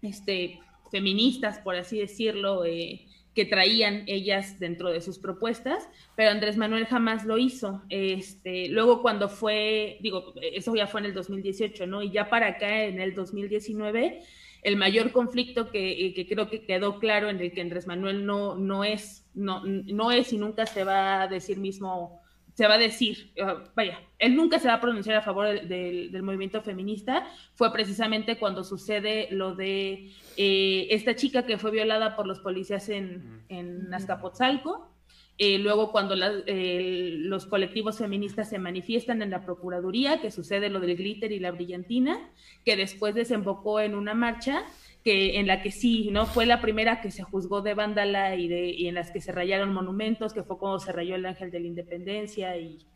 este, feministas, por así decirlo, eh, que traían ellas dentro de sus propuestas, pero Andrés Manuel jamás lo hizo. Este, luego cuando fue, digo, eso ya fue en el 2018, ¿no? Y ya para acá, en el 2019, el mayor conflicto que, que, creo que quedó claro en el que Andrés Manuel no, no es, no, no es y nunca se va a decir mismo se va a decir, uh, vaya, él nunca se va a pronunciar a favor del, movimiento feminista, fue precisamente cuando sucede lo de eh, esta chica que fue violada por los policías en, en Azcapotzalco, eh, luego cuando los colectivos feministas se manifiestan en la Procuraduría, que sucede lo del glitter y la brillantina, que después desembocó en una marcha que en la que sí, ¿no? Fue la primera que se juzgó de vándala y, de, y en las que se rayaron monumentos, que fue como se rayó el Ángel de la Independencia y,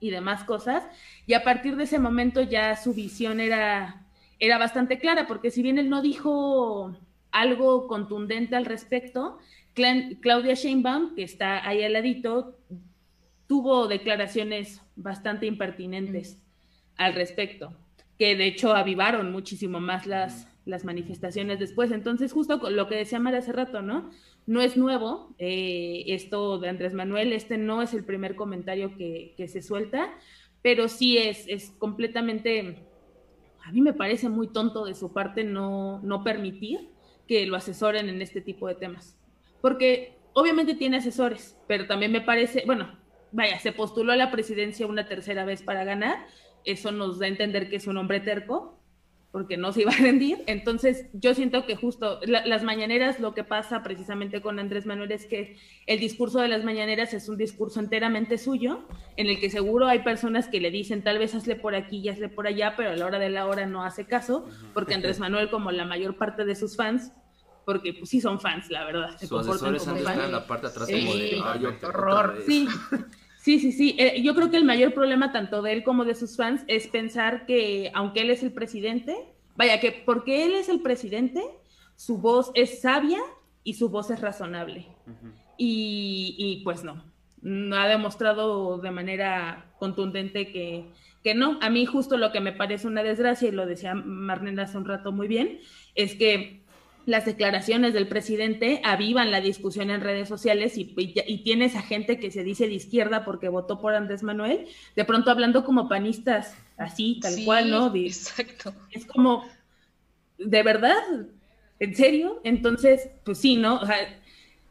y demás cosas. Y a partir de ese momento ya su visión era, era bastante clara, porque si bien él no dijo algo contundente al respecto, Claudia Sheinbaum, que está ahí al ladito, tuvo declaraciones bastante impertinentes al respecto, que de hecho avivaron muchísimo más las, las manifestaciones después. Entonces, justo lo que decía Mara hace rato, ¿no? No es nuevo eh, esto de Andrés Manuel, este no es el primer comentario que, que se suelta, pero sí es, es completamente, a mí me parece muy tonto de su parte no, no permitir que lo asesoren en este tipo de temas porque obviamente tiene asesores, pero también me parece, bueno, vaya, se postuló a la presidencia una tercera vez para ganar, eso nos da a entender que es un hombre terco, porque no se iba a (laughs) rendir. Entonces, yo siento que justo las mañaneras, lo que pasa precisamente con Andrés Manuel es que el discurso de las mañaneras es un discurso enteramente suyo, en el que seguro hay personas que le dicen, tal vez hazle por aquí y hazle por allá, pero a la hora de la hora no hace caso, porque Andrés Manuel, como la mayor parte de sus fans, porque pues sí son fans, la verdad. Se Sus asesores han en la parte atrás como de, horror. Sí, (laughs) sí, sí, sí. Eh, yo creo que el mayor problema tanto de él como de sus fans es pensar que aunque él es el presidente, vaya, que porque él es el presidente, su voz es sabia y su voz es razonable. y, y, pues no, no ha demostrado de manera contundente que, que no. A mí justo lo que me parece una desgracia, y lo decía Marlene hace un rato muy bien, es que las declaraciones del presidente avivan la discusión en redes sociales y, y, tienes a gente que se dice de izquierda porque votó por Andrés Manuel, de pronto hablando como panistas, así, tal cual, ¿no? exacto. Es como, ¿de verdad? ¿En serio? Entonces, pues sí, ¿no? O sea,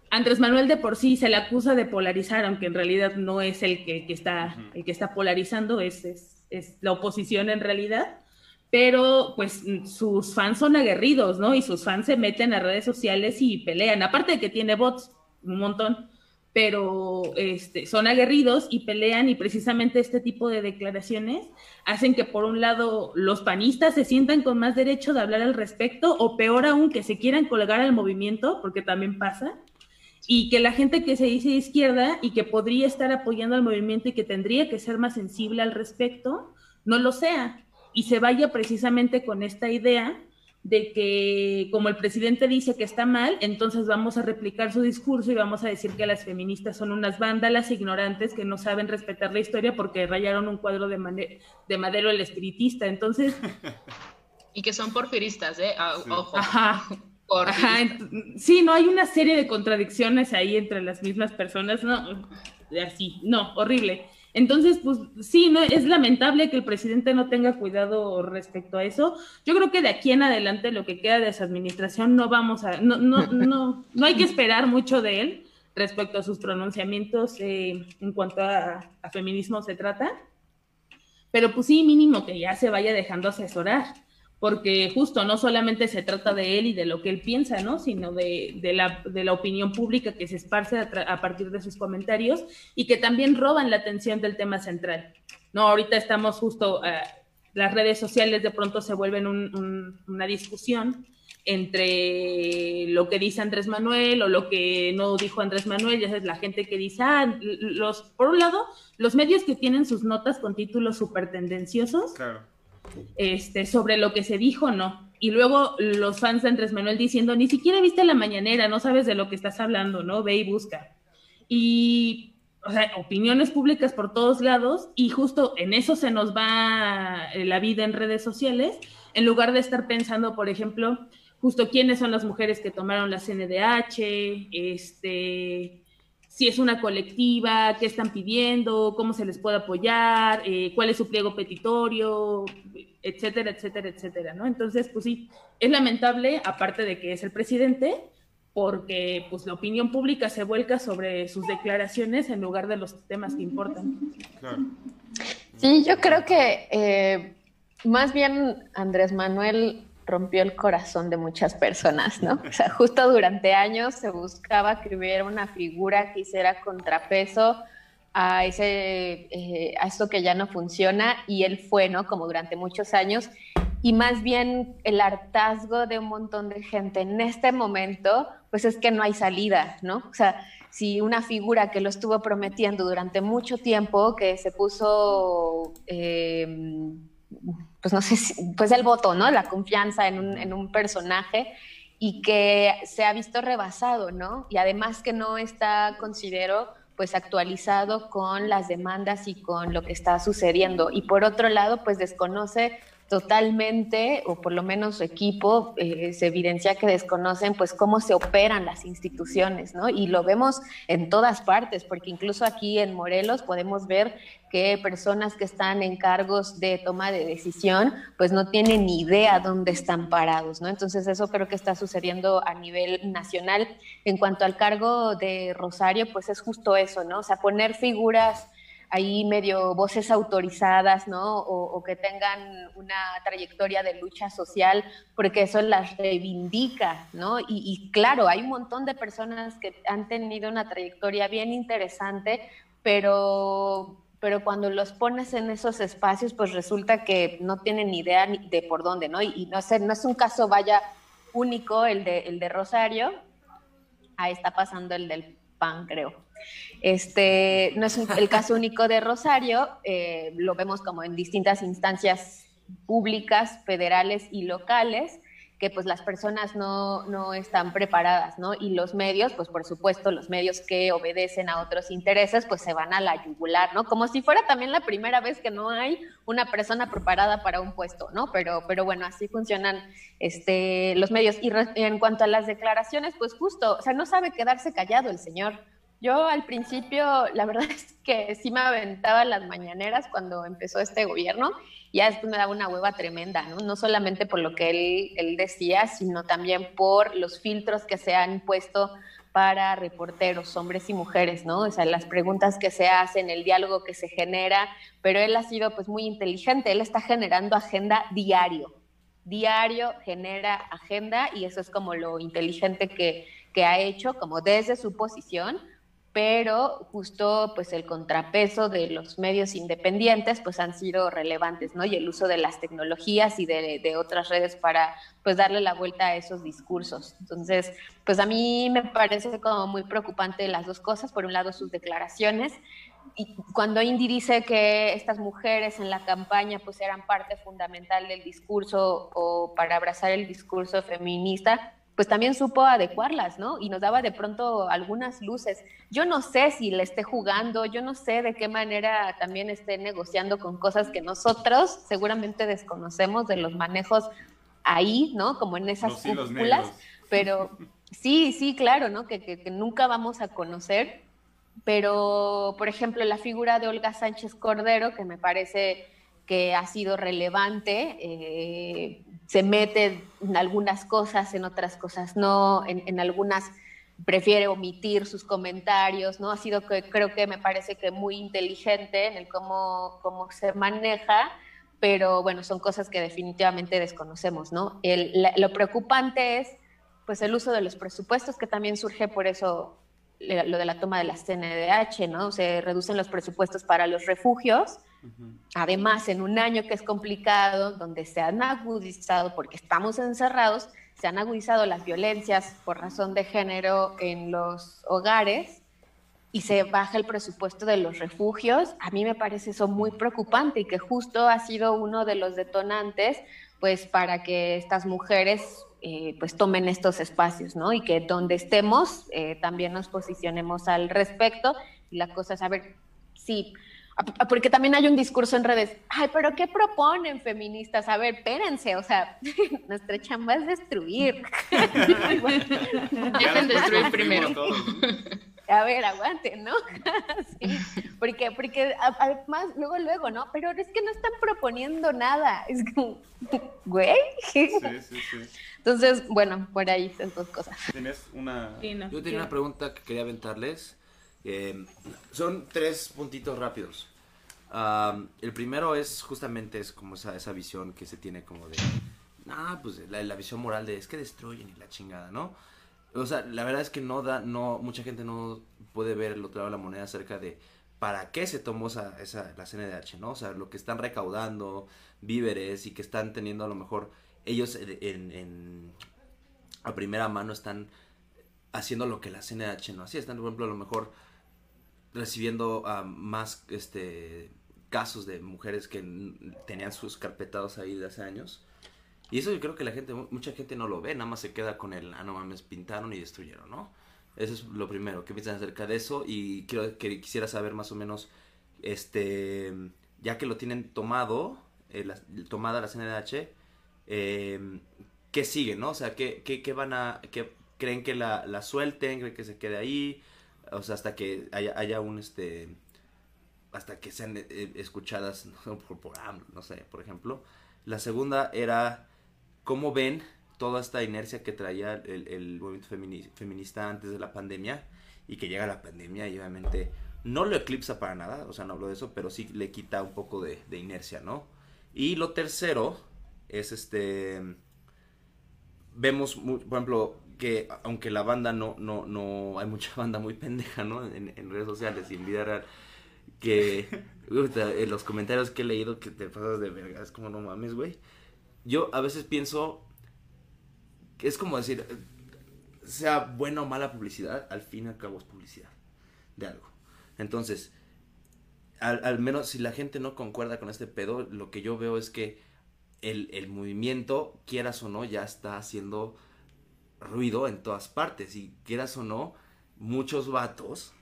Andrés Manuel de por sí se le acusa de polarizar, aunque en realidad no es el que, está, el que está polarizando, es, es la oposición en realidad pero pues sus fans son aguerridos, ¿no? Y sus fans se meten a redes sociales y pelean, aparte de que tiene bots, un montón, pero este, son aguerridos y pelean y precisamente este tipo de declaraciones hacen que por un lado los panistas se sientan con más derecho de hablar al respecto o peor aún que se quieran colgar al movimiento, porque también pasa, y que la gente que se dice de izquierda y que podría estar apoyando al movimiento y que tendría que ser más sensible al respecto, no lo sea y se vaya precisamente con esta idea de que como el presidente dice que está mal, entonces vamos a replicar su discurso y vamos a decir que las feministas son unas vándalas ignorantes que no saben respetar la historia porque rayaron un cuadro de, de Madero el espiritista. Entonces... (laughs) Y que son porfiristas, ¿eh? Ah, ojo. Ajá. (laughs) Sí, no, hay una serie de contradicciones ahí entre las mismas personas, ¿no? Así, no, horrible. Entonces, pues sí, no es lamentable que el presidente no tenga cuidado respecto a eso. Yo creo que de aquí en adelante lo que queda de esa administración no vamos a, no, no, no, no hay que esperar mucho de él respecto a sus pronunciamientos eh, en cuanto a feminismo se trata. Pero pues sí, mínimo que ya se vaya dejando asesorar porque justo no solamente se trata de él y de lo que él piensa, ¿no? Sino de, la, de la, opinión pública que se esparce a, partir de sus comentarios y que también roban la atención del tema central. No, ahorita estamos justo, eh, las redes sociales de pronto se vuelven una discusión entre lo que dice Andrés Manuel o lo que no dijo Andrés Manuel, ya es la gente que dice, ah, los, por un lado, los medios que tienen sus notas con títulos súper tendenciosos, claro este, sobre lo que se dijo, no. Y luego los fans de Andrés Manuel diciendo, ni siquiera viste la mañanera, no sabes de lo que estás hablando, ¿no? Ve y busca. Y, o sea, opiniones públicas por todos lados y justo en eso se nos va la vida en redes sociales, en lugar de estar pensando, por ejemplo, justo quiénes son las mujeres que tomaron la CNDH, este, si es una colectiva, qué están pidiendo, cómo se les puede apoyar, eh, cuál es su pliego petitorio, etcétera, etcétera, etcétera, ¿no? Entonces, pues sí, es lamentable, aparte de que es el presidente, porque pues la opinión pública se vuelca sobre sus declaraciones en lugar de los temas que importan. Sí, yo creo que eh, más bien Andrés Manuel rompió el corazón de muchas personas, ¿no? O sea, justo durante años se buscaba que hubiera una figura que hiciera contrapeso a ese eh, a esto que ya no funciona y él fue, ¿no? Como durante muchos años y más bien el hartazgo de un montón de gente en este momento, pues es que no hay salida, ¿no? O sea, si una figura que lo estuvo prometiendo durante mucho tiempo, que se puso, em, pues no sé, pues el voto, ¿no? La confianza en un, en un personaje y que se ha visto rebasado, ¿no? Y además que no está, considero, pues actualizado con las demandas y con lo que está sucediendo. Y por otro lado, pues desconoce totalmente, o por lo menos su equipo, eh, se evidencia que desconocen pues cómo se operan las instituciones, ¿no? Y lo vemos en todas partes, porque incluso aquí en Morelos podemos ver que personas que están en cargos de toma de decisión, pues no tienen ni idea dónde están parados, ¿no? Entonces eso creo que está sucediendo a nivel nacional. En cuanto al cargo de Rosario, pues es justo eso, ¿no? O sea, poner figuras ahí medio voces autorizadas, ¿no? O, que tengan una trayectoria de lucha social, porque eso las reivindica, ¿no? Y, y, claro, hay un montón de personas que han tenido una trayectoria bien interesante, pero, pero cuando los pones en esos espacios, pues resulta que no tienen ni idea de por dónde, ¿no? Y, no sé, no es un caso, vaya, único el de, el de Rosario, ahí está pasando el del PAN, creo. Este, no es el caso único de Rosario, eh, lo vemos como en distintas instancias públicas, federales y locales, que pues las personas no, no, están preparadas, ¿no? Y los medios, pues por supuesto, los medios que obedecen a otros intereses, pues se van a la yugular, ¿no? Como si fuera también la primera vez que no hay una persona preparada para un puesto, ¿no? Pero, pero bueno, así funcionan este, los medios. Y en cuanto a las declaraciones, pues justo, o sea, no sabe quedarse callado el señor. Yo al principio, la verdad (laughs) es que sí me aventaba las mañaneras cuando empezó este gobierno, y ya después me daba una hueva tremenda, ¿no? No solamente por lo que él, él decía, sino también por los filtros que se han puesto para reporteros, hombres y mujeres, ¿no? O sea, las preguntas que se hacen, el diálogo que se genera, pero él ha sido pues muy inteligente, él está generando agenda diario, diario genera agenda y eso es como lo inteligente que, que ha hecho, como desde su posición, pero justo pues el contrapeso de los medios independientes pues han sido relevantes, ¿no? Y el uso de las tecnologías y de, otras redes para pues darle la vuelta a esos discursos. Entonces, pues a mí me parece como muy preocupante las dos cosas. Por un lado, sus declaraciones. Y cuando Indy dice que estas mujeres en la campaña pues eran parte fundamental del discurso o para abrazar el discurso feminista, pues también supo adecuarlas, ¿no? Y nos daba de pronto algunas luces. Yo no sé si le esté jugando, yo no sé de qué manera también esté negociando con cosas que nosotros seguramente desconocemos de los manejos ahí, ¿no? Como en esas cúpulas, pero sí, sí, claro, ¿no? Que, que, nunca vamos a conocer. Pero, por ejemplo, la figura de Olga Sánchez Cordero, que me parece que ha sido relevante, eh, se mete en algunas cosas, en otras cosas no, en, algunas prefiere omitir sus comentarios, ¿no? Ha sido, que, creo que me parece que muy inteligente en el cómo, cómo se maneja, pero bueno, son cosas que definitivamente desconocemos, ¿no? lo preocupante es, pues, el uso de los presupuestos, que también surge por eso lo de la toma de las CNDH, ¿no? Se reducen los presupuestos para los refugios, Además, en un año que es complicado, donde se han agudizado, porque estamos encerrados, se han agudizado las violencias por razón de género en los hogares y se baja el presupuesto de los refugios, a mí me parece eso muy preocupante y que justo ha sido uno de los detonantes pues para que estas mujeres eh, pues tomen estos espacios, ¿no? Y que donde estemos eh, también nos posicionemos al respecto y la cosa es, a ver, sí, porque también hay un discurso en redes, ay, pero ¿qué proponen feministas? A ver, espérense, o sea, (laughs) nuestra chamba es destruir. Dejen (laughs) destruir (laughs) primero. a ver, aguante, ¿no? sí, porque, porque además, luego, luego, ¿no? Pero es que no están proponiendo nada. Es como, güey. Sí, sí, sí. Entonces, bueno, por ahí están dos cosas. ¿Tienes una...? Yo tenía una pregunta que quería aventarles. Eh, son tres puntitos rápidos. el primero es justamente es como esa, esa visión que se tiene como de... Ah, pues la, la visión moral de es que destruyen y la chingada, ¿no? O sea, la verdad es que no da, no, mucha gente no puede ver el otro lado de la moneda acerca de para qué se tomó esa, esa, la CNDH, ¿no? O sea, lo que están recaudando, víveres y que están teniendo a lo mejor ellos en, a primera mano están haciendo lo que la CNDH no hacía. Están, por ejemplo, a lo mejor recibiendo más este casos de mujeres que tenían sus carpetados ahí de hace años y eso yo creo que la gente, mucha gente no lo ve, nada más se queda con el, ah, no mames, pintaron y destruyeron, ¿no? Eso es lo primero, ¿qué piensan acerca de eso? Y quiero, que quisiera saber más o menos, este, ya que lo tienen tomado, eh, tomada la CNDH, eh, ¿qué sigue, no? O sea, ¿qué, qué, van a, qué, creen que la, la, suelten, creen que se quede ahí? O sea, hasta que haya, haya un, este, hasta que sean eh, escuchadas (laughs) por, por no sé, por ejemplo. La segunda era ¿Cómo ven toda esta inercia que traía el, movimiento feminista antes de la pandemia y que llega la pandemia y obviamente no lo eclipsa para nada, o sea, no hablo de eso, pero sí le quita un poco de, inercia, ¿no? Y lo tercero es este, vemos, por ejemplo, que aunque la banda no, no, no, hay mucha (laughs) banda muy pendeja, ¿no? En, redes sociales y en vida real, que (laughs) en los comentarios que he leído que te pasas de verga, es como no mames, güey yo a veces pienso que es como decir, sea buena o mala publicidad, al fin y al cabo es publicidad de algo. Entonces, al, menos si la gente no concuerda con este pedo, lo que yo veo es que el, movimiento, quieras o no, ya está haciendo ruido en todas partes. Y quieras o no, muchos vatos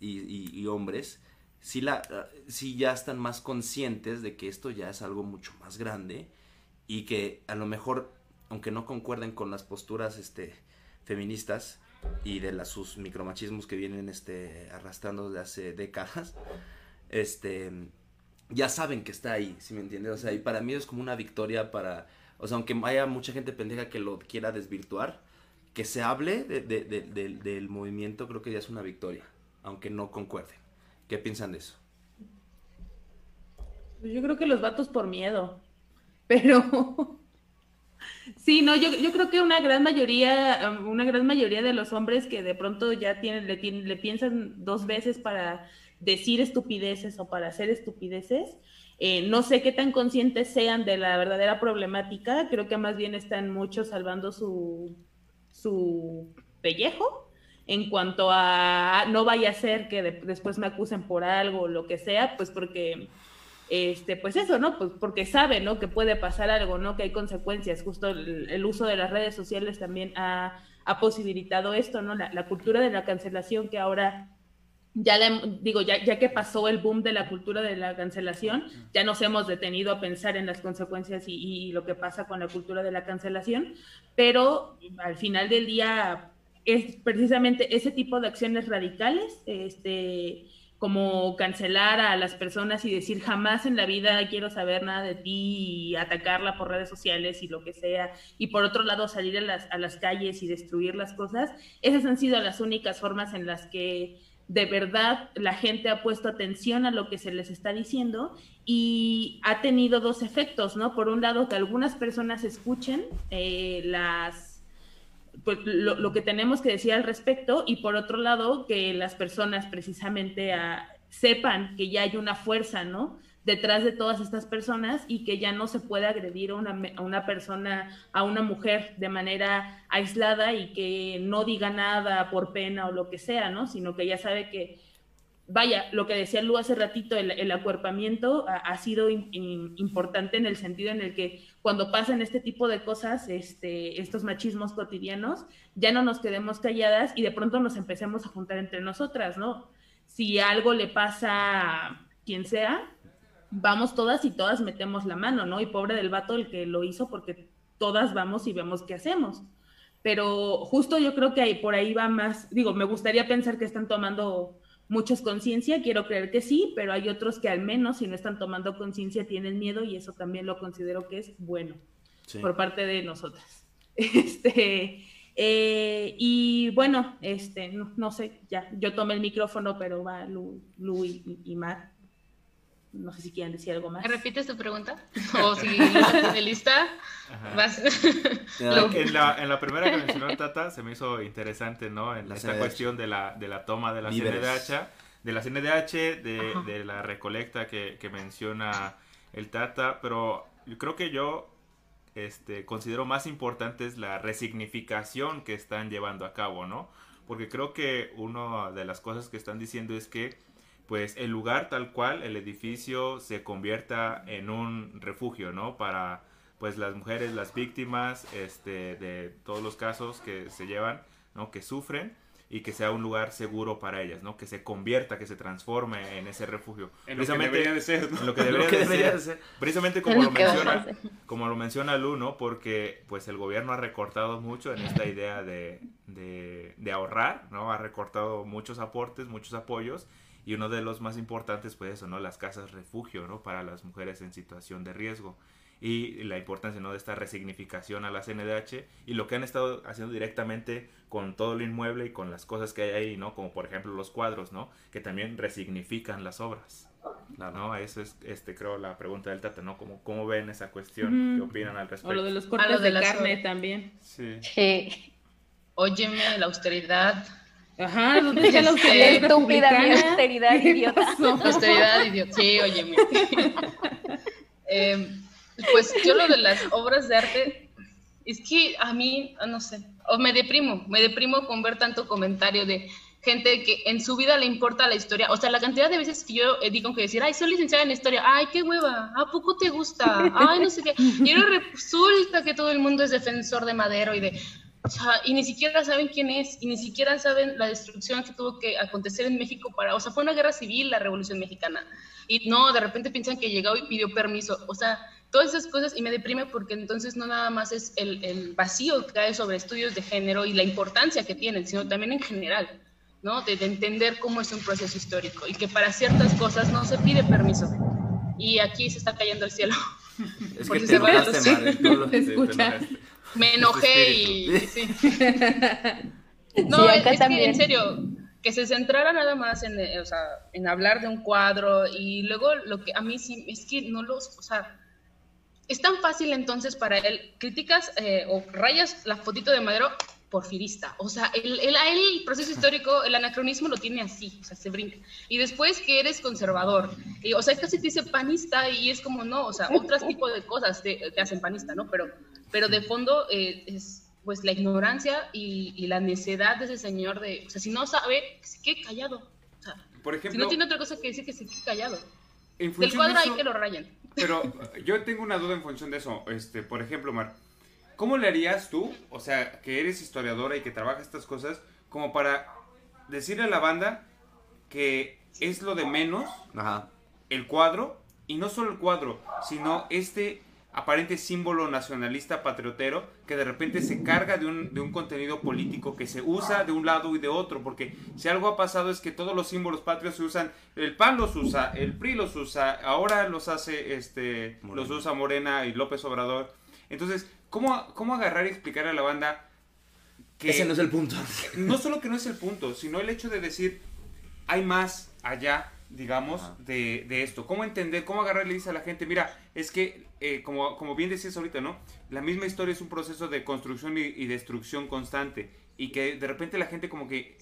y, hombres sí, la, sí ya están más conscientes de que esto ya es algo mucho más grande y que a lo mejor, aunque no concuerden con las posturas este, feministas y de las, sus micromachismos que vienen este, arrastrando desde hace décadas, este, ya saben que está ahí, si me entiendes? O sea, y para mí es como una victoria para, o sea, aunque haya mucha gente pendeja que lo quiera desvirtuar, que se hable de, del movimiento creo que ya es una victoria, aunque no concuerden. ¿Qué piensan de eso? Yo creo que los vatos por miedo. Pero (laughs) sí, no, yo, yo creo que una gran mayoría, una gran mayoría de los hombres que de pronto ya tienen, le, le piensan dos veces para decir estupideces o para hacer estupideces, eh, no sé qué tan conscientes sean de la verdadera problemática, creo que más bien están muchos salvando su, su pellejo en cuanto a no vaya a ser que después me acusen por algo o lo que sea, pues porque este, pues eso, ¿no? Pues porque sabe, ¿no? Que puede pasar algo, ¿no? Que hay consecuencias. Justo el, uso de las redes sociales también ha, posibilitado esto, ¿no? La, cultura de la cancelación que ahora ya digo, ya, ya que pasó el boom de la cultura de la cancelación, ya nos hemos detenido a pensar en las consecuencias y, y lo que pasa con la cultura de la cancelación, pero al final del día es precisamente ese tipo de acciones radicales, este, como cancelar a las personas y decir jamás en la vida quiero saber nada de ti y atacarla por redes sociales y lo que sea, y por otro lado salir a las, a las calles y destruir las cosas, esas han sido las únicas formas en las que de verdad la gente ha puesto atención a lo que se les está diciendo y ha tenido dos efectos, ¿no? Por un lado, que algunas personas escuchen eh, las pues, lo, que tenemos que decir al respecto y por otro lado que las personas precisamente ah, sepan que ya hay una fuerza, ¿no? Detrás de todas estas personas y que ya no se puede agredir a una, a una, persona, a una mujer de manera aislada y que no diga nada por pena o lo que sea, ¿no? Sino que ya sabe que vaya, lo que decía Lu hace ratito, el, acuerpamiento ha, sido importante en el sentido en el que cuando pasan este tipo de cosas, este, estos machismos cotidianos, ya no nos quedemos calladas y de pronto nos empecemos a juntar entre nosotras, ¿no? Si algo le pasa a quien sea, vamos todas y todas metemos la mano, ¿no? Y pobre del vato el que lo hizo porque todas vamos y vemos qué hacemos pero justo yo creo que ahí, por ahí va más, digo, me gustaría pensar que están tomando muchos conciencia, quiero creer que sí, pero hay otros que al menos si no están tomando conciencia tienen miedo y eso también lo considero que es bueno por parte de nosotras. (laughs) Este, eh, y bueno, este, no, sé, ya, yo tomé el micrófono, pero va Lu, y, y Mar. No sé si quieren decir algo más. ¿Me repites tu pregunta? (laughs) ¿O si de lista? Vas. en, la, en la primera que mencionó Tata se me hizo interesante, ¿no? En esta cuestión de la, de la toma de la CNDH, de la CNDH, de, de la recolecta que, que menciona el Tata, pero yo creo que yo este, considero más importante es la resignificación que están llevando a cabo, ¿no? Porque creo que una de las cosas que están diciendo es que pues el lugar tal cual, el edificio se convierta en un refugio, ¿no? Para pues las mujeres, las víctimas, este, de todos los casos que se llevan, ¿no? Que sufren y que sea un lugar seguro para ellas, ¿no? Que se convierta, que se transforme en ese refugio. En precisamente, lo que debería de ser, ¿no? lo que (laughs) debería, de, ser. Precisamente como lo menciona, como lo menciona Lu, ¿no? Porque pues el gobierno ha recortado mucho en esta idea de, de, de ahorrar, ¿no? Ha recortado muchos aportes, muchos apoyos y uno de los más importantes pues eso, ¿no? Las casas refugio, ¿no? Para las mujeres en situación de riesgo y la importancia ¿no? de esta resignificación a la CNDH y lo que han estado haciendo directamente con todo el inmueble y con las cosas que hay ahí, ¿no? Como por ejemplo los cuadros, ¿no? Que también resignifican las obras. ¿no? Eso es, este, creo, la pregunta del Tata, ¿no? ¿Cómo, cómo ven esa cuestión? ¿Qué opinan al respecto? O lo de los cortes de, carne también. Sí. sí. Óyeme, la austeridad. Ajá, ¿dónde está (laughs) la austeridad? Estúpida, mi austeridad, idiota. austeridad, idiota. Sí, óyeme. (laughs) eh, pues yo lo de las obras de arte, es que a mí, no sé, o me deprimo, me deprimo con ver tanto comentario de gente que en su vida le importa la historia. O sea, la cantidad de veces que yo digo que decir, ay, soy licenciada en historia, ay, qué hueva, ¿a poco te gusta? Ay, no sé qué. Y ahora resulta que todo el mundo es defensor de Madero y de... O sea, y ni siquiera saben quién es, y ni siquiera saben la destrucción que tuvo que acontecer en México para... O sea, fue una guerra civil la Revolución Mexicana. Y no, de repente piensan que llegó y pidió permiso. O sea, todas esas cosas y me deprime porque entonces no nada más es el, el, vacío que hay sobre estudios de género y la importancia que tienen, sino también en general, ¿no? De, entender cómo es un proceso histórico y que para ciertas cosas no se pide permiso. Y aquí se está cayendo el cielo. Es (laughs) que te se enojaste, (laughs) Me enojé y... (laughs) Sí. No, es, es que en serio, que se centrara nada más en, o sea, en hablar de un cuadro y luego lo que a mí sí es que no los, o sea, es tan fácil entonces para él, criticas eh, o rayas la fotito de Madero porfirista. O sea, el, el, el, proceso histórico, el anacronismo lo tiene así, o sea, se brinca. Y después que eres conservador, y, o sea, casi te dice panista y es como no, o sea, otros tipos de cosas te, hacen panista, ¿no? Pero, pero de fondo eh, es pues la ignorancia y, y, la necedad de ese señor de, o sea, si no sabe, que se quede callado. O sea, Por ejemplo, si no tiene otra cosa que decir, que se quede callado. Del cuadro hay que lo rayen. (laughs) Pero yo tengo una duda en función de eso. Este, por ejemplo, Mar, ¿cómo le harías tú, o sea, que eres historiadora y que trabajas estas cosas, como para decirle a la banda que es lo de menos el cuadro, y no solo el cuadro, sino este aparente símbolo nacionalista patriotero que de repente se carga de un, de un, contenido político que se usa de un lado y de otro, porque si algo ha pasado es que todos los símbolos patrios se usan, el PAN los usa, el PRI los usa, ahora los hace, este, los usa Morena y López Obrador. Entonces, ¿cómo, ¿cómo agarrar y explicar a la banda que... Ese no es el punto. No solo que no es el punto, sino el hecho de decir, hay más allá digamos, de, de, esto. ¿Cómo entender, cómo agarrar y le dice a la gente, mira, es que, eh, como, como bien decías ahorita, ¿no? La misma historia es un proceso de construcción y, destrucción constante y que de repente la gente como que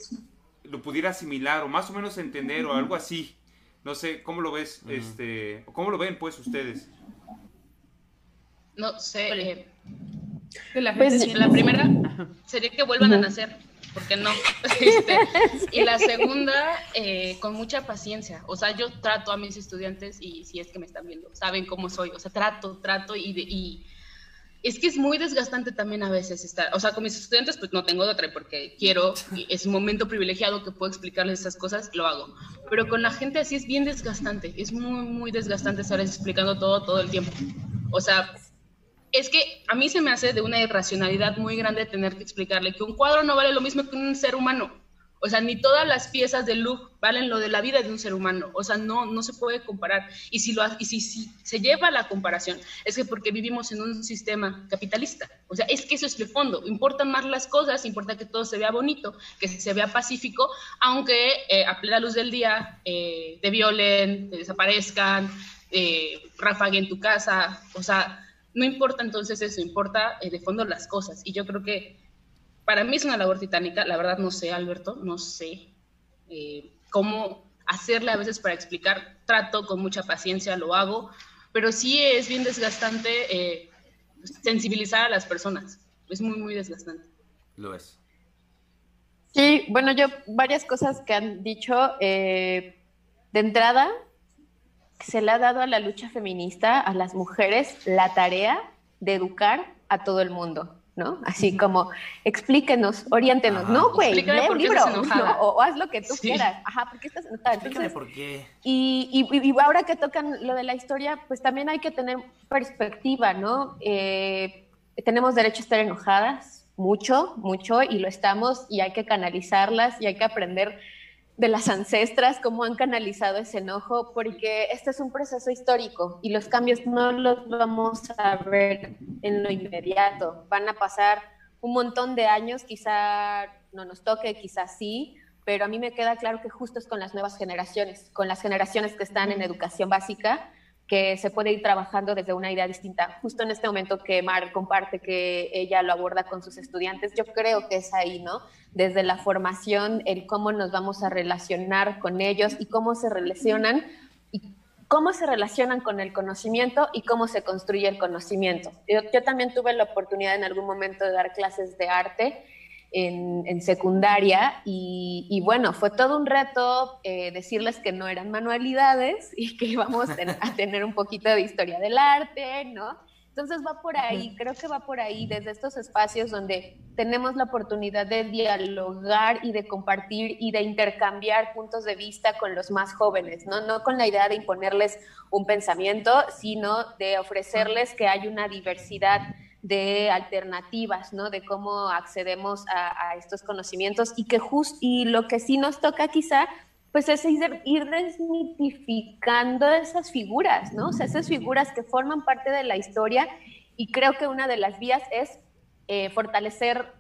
lo pudiera asimilar o más o menos entender o algo así. No sé, ¿cómo lo ves? este, ¿Cómo lo ven, pues, ustedes? No sé. La, pues, la primera sería que vuelvan a nacer porque no. (laughs) Este, y la segunda, eh, con mucha paciencia. O sea, yo trato a mis estudiantes y si es que me están viendo, saben cómo soy. O sea, trato, trato y, y es que es muy desgastante también a veces estar, o sea, con mis estudiantes pues no tengo de otra porque quiero, es un momento privilegiado que puedo explicarles esas cosas, lo hago. Pero con la gente así es bien desgastante, es muy, muy desgastante estar explicando todo, todo el tiempo. O sea, es que a mí se me hace de una irracionalidad muy grande tener que explicarle que un cuadro no vale lo mismo que un ser humano. O sea, ni todas las piezas de Louvre valen lo de la vida de un ser humano. O sea, no, no se puede comparar. Y, si, lo, y si, si se lleva la comparación, es que porque vivimos en un sistema capitalista. O sea, es que eso es el fondo. Importan más las cosas, importa que todo se vea bonito, que se vea pacífico, aunque eh, a plena luz del día eh, te violen, te desaparezcan, eh, tu casa. O sea, no importa entonces eso, importa eh, de fondo las cosas. Y yo creo que para mí es una labor titánica, la verdad no sé, Alberto, no sé eh, cómo hacerle a veces para explicar, trato con mucha paciencia, lo hago, pero sí es bien desgastante eh, sensibilizar a las personas, es muy, muy desgastante. Lo es. Sí, bueno, yo varias cosas que han dicho. Eh, de entrada, se le ha dado a la lucha feminista, a las mujeres, la tarea de educar a todo el mundo. ¿no? Así como, explíquenos, oriéntenos. no, güey, lee un libro o, haz lo que tú quieras. Ajá, ¿por qué estás enojada? Explícame por qué. Y, y, ahora que tocan lo de la historia, pues también hay que tener perspectiva, ¿no? Eh, tenemos derecho a estar enojadas, mucho, mucho, y lo estamos, y hay que canalizarlas, y hay que aprender de las ancestras, cómo han canalizado ese enojo, porque este es un proceso histórico y los cambios no los vamos a ver en lo inmediato. Van a pasar un montón de años, quizá no nos toque, quizá sí, pero a mí me queda claro que justo es con las nuevas generaciones, con las generaciones que están en educación básica, que se puede ir trabajando desde una idea distinta. Justo en este momento que Mar comparte que ella lo aborda con sus estudiantes, yo creo que es ahí, ¿no? Desde la formación, el cómo nos vamos a relacionar con ellos y cómo se relacionan cómo se relacionan con el conocimiento y cómo se construye el conocimiento. Yo, yo también tuve la oportunidad en algún momento de dar clases de arte en, secundaria y, bueno, fue todo un reto eh, decirles que no eran manualidades y que íbamos a tener un poquito de historia del arte, ¿no? Entonces va por ahí, creo que va por ahí, desde estos espacios donde tenemos la oportunidad de dialogar y de compartir y de intercambiar puntos de vista con los más jóvenes, ¿no? No con la idea de imponerles un pensamiento, sino de ofrecerles que hay una diversidad de alternativas, ¿no? De cómo accedemos a, estos conocimientos y que just, y lo que sí nos toca quizá, pues es ir, ir, desmitificando esas figuras, ¿no? O sea, esas figuras que forman parte de la historia y creo que una de las vías es eh, fortalecer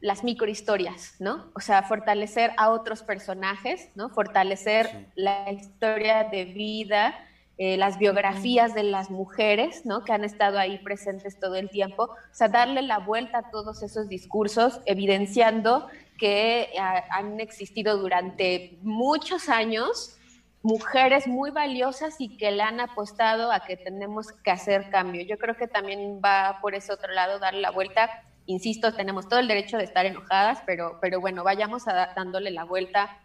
las microhistorias, ¿no? O sea, fortalecer a otros personajes, ¿no? Fortalecer la historia de vida, eh, las biografías de las mujeres, ¿no? Que han estado ahí presentes todo el tiempo, o sea, darle la vuelta a todos esos discursos, evidenciando que eh, han existido durante muchos años mujeres muy valiosas y que le han apostado a que tenemos que hacer cambio. Yo creo que también va por ese otro lado, darle la vuelta. Insisto, tenemos todo el derecho de estar enojadas, pero, pero bueno, vayamos a, dándole la vuelta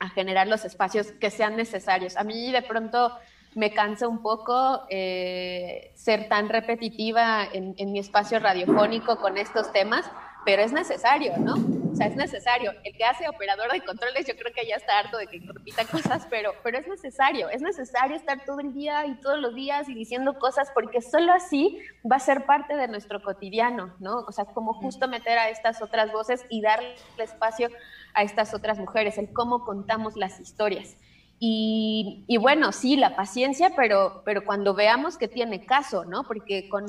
a generar los espacios que sean necesarios. A mí de pronto me cansa un poco eh, ser tan repetitiva en, mi espacio radiofónico con estos temas, pero es necesario, ¿no? O sea, es necesario. El que hace operador de controles, yo creo que ya está harto de que repita cosas, pero, pero es necesario. Es necesario estar todo el día y todos los días y diciendo cosas, porque solo así va a ser parte de nuestro cotidiano, ¿no? O sea, como justo meter a estas otras voces y darle espacio a estas otras mujeres, el cómo contamos las historias. Y, bueno, sí, la paciencia, pero, pero cuando veamos que tiene caso, ¿no? Porque con,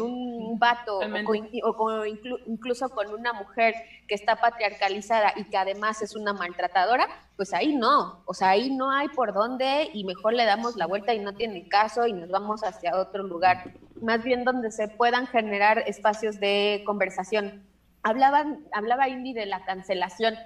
un vato o, incluso con una mujer que está patriarcalizada y que además es una maltratadora, pues ahí no, o sea, ahí no hay por dónde y mejor le damos la vuelta y no tiene caso y nos vamos hacia otro lugar, más bien donde se puedan generar espacios de conversación. Hablaban, hablaba Indy de la cancelación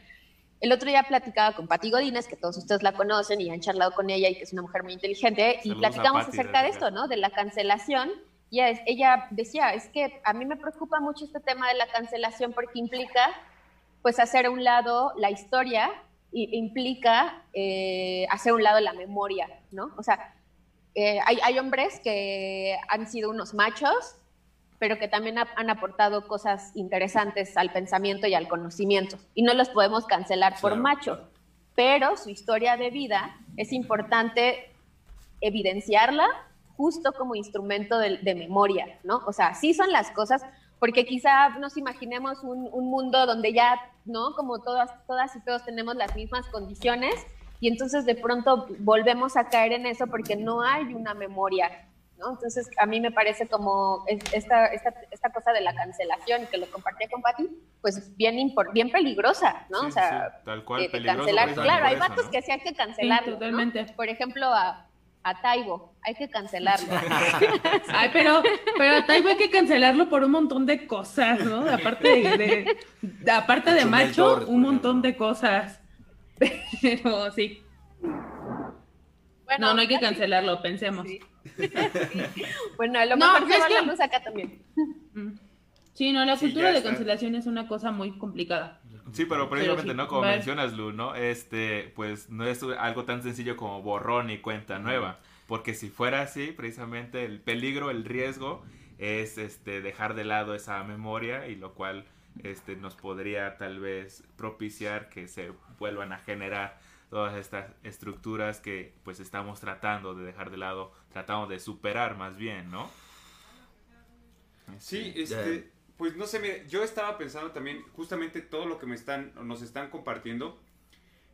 el otro día platicaba con Pati Godínez, que todos ustedes la conocen y han charlado con ella y que es una mujer muy inteligente, y platicamos acerca de esto, ¿no? De la cancelación. Y ella decía, es que a mí me preocupa mucho este tema de la cancelación porque implica, pues, hacer a un lado la historia y implica eh, hacer a un lado la memoria, ¿no? O sea, eh, hay, hay hombres que han sido unos machos pero que también han aportado cosas interesantes al pensamiento y al conocimiento. Y no los podemos cancelar por macho, pero su historia de vida es importante evidenciarla, justo como instrumento de, de memoria, ¿no? O sea, sí son las cosas, porque quizá nos imaginemos un, un, mundo donde ya, ¿no? Como todas, todas y todos tenemos las mismas condiciones y entonces de pronto volvemos a caer en eso porque no hay una memoria, ¿no? Entonces a mí me parece como esta, esta, esta cosa de la cancelación que lo compartía con Pati, pues bien, bien peligrosa, ¿no? Sí, o sea, sí, tal cual, de, cancelar. Claro, hay vatos ¿no? que sí hay que cancelar. Sí, totalmente. Por ejemplo, a a Taibo, hay que cancelarlo. (laughs) Ay, pero, pero a Taibo hay que cancelarlo por un montón de cosas, ¿no? Aparte de, de aparte de macho, un montón de cosas. (laughs) Pero sí. Bueno, no, no hay que cancelarlo, pensemos. Sí. (laughs) bueno, a lo mejor no, es que... la luz acá también. Sí, no, la cultura sí, de cancelación es una cosa muy complicada. Sí, pero precisamente, sí, ¿no? Como vale. mencionas, Lu, ¿no? Este, pues no es algo tan sencillo como borrón y cuenta nueva. Porque si fuera así, precisamente el peligro, el riesgo es este dejar de lado esa memoria y lo cual este nos podría tal vez propiciar que se vuelvan a generar todas estas estructuras que pues estamos tratando de dejar de lado, tratamos de superar más bien, ¿no? Sí, este pues no sé, mire, yo estaba pensando también justamente todo lo que me están, nos están compartiendo.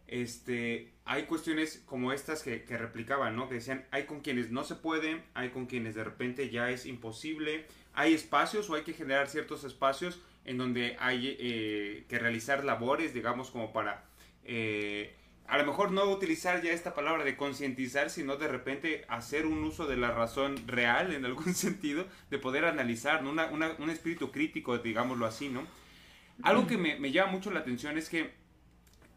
Este, hay cuestiones como estas que, que, replicaban, ¿no? Que decían, hay con quienes no se puede, hay con quienes de repente ya es imposible, hay espacios o hay que generar ciertos espacios en donde hay eh, que realizar labores, digamos, como para, eh, a lo mejor no utilizar ya esta palabra de concientizar, sino de repente hacer un uso de la razón real en algún (laughs) sentido, de poder analizar, ¿no? una, una, un espíritu crítico, digámoslo así, ¿no? Algo que me, me llama mucho la atención es que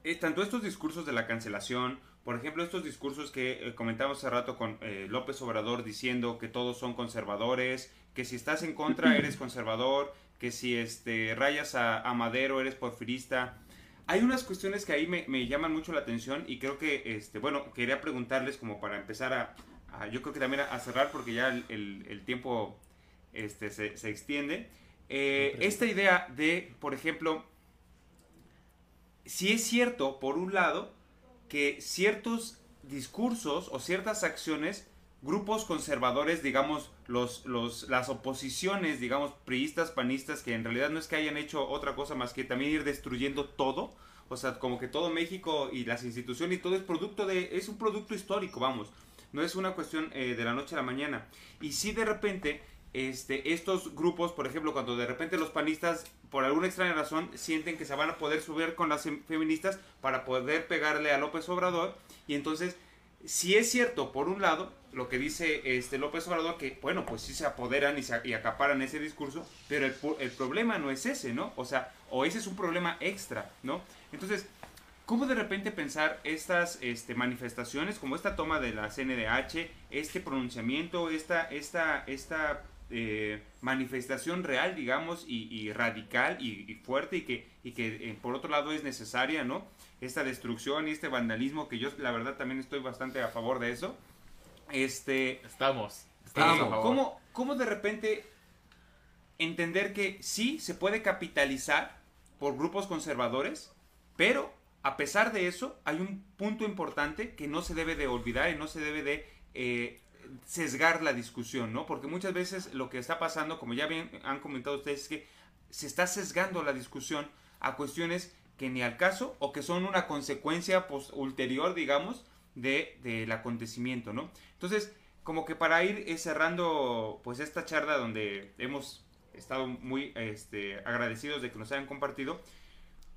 eh, tanto estos discursos de la cancelación, por ejemplo, estos discursos que eh, comentamos hace rato con eh, López Obrador diciendo que todos son conservadores, que si estás en contra eres (clears throat) conservador, que si este, rayas a, a Madero eres porfirista. Hay unas cuestiones que ahí me, me, llaman mucho la atención y creo que, este, bueno, quería preguntarles como para empezar a, a yo creo que también a, a, cerrar porque ya el, el, el tiempo este, se, se extiende. Eh, esta idea de, por ejemplo, si es cierto, por un lado, que ciertos discursos o ciertas acciones, grupos conservadores, digamos, los, los, las oposiciones, digamos, priistas, panistas, que en realidad no es que hayan hecho otra cosa más que también ir destruyendo todo, o sea, como que todo México y las instituciones y todo es producto de, es un producto histórico, vamos, no es una cuestión eh, de la noche a la mañana. Y si de repente este, estos grupos, por ejemplo, cuando de repente los panistas, por alguna extraña razón, sienten que se van a poder subir con las feministas para poder pegarle a López Obrador, y entonces, si es cierto, por un lado, lo que dice este López Obrador, que bueno, pues sí se apoderan y, se, y acaparan ese discurso, pero el, el, problema no es ese, ¿no? O sea, o ese es un problema extra, ¿no? Entonces, ¿cómo de repente pensar estas este, manifestaciones, como esta toma de la CNDH, este pronunciamiento, esta, esta, esta eh, manifestación real, digamos, y, radical y, y, fuerte y que, y que eh, por otro lado es necesaria, ¿no? Esta destrucción y este vandalismo que yo la verdad también estoy bastante a favor de eso. Este, estamos. estamos eh, ¿cómo, ¿Cómo de repente entender que sí se puede capitalizar por grupos conservadores, pero a pesar de eso hay un punto importante que no se debe de olvidar y no se debe de eh, sesgar la discusión, ¿no? Porque muchas veces lo que está pasando, como ya bien han comentado ustedes, es que se está sesgando la discusión a cuestiones que ni al caso o que son una consecuencia pues, ulterior, digamos, de, del acontecimiento, ¿no? Entonces, como que para ir cerrando pues esta charla donde hemos estado muy este, agradecidos de que nos hayan compartido,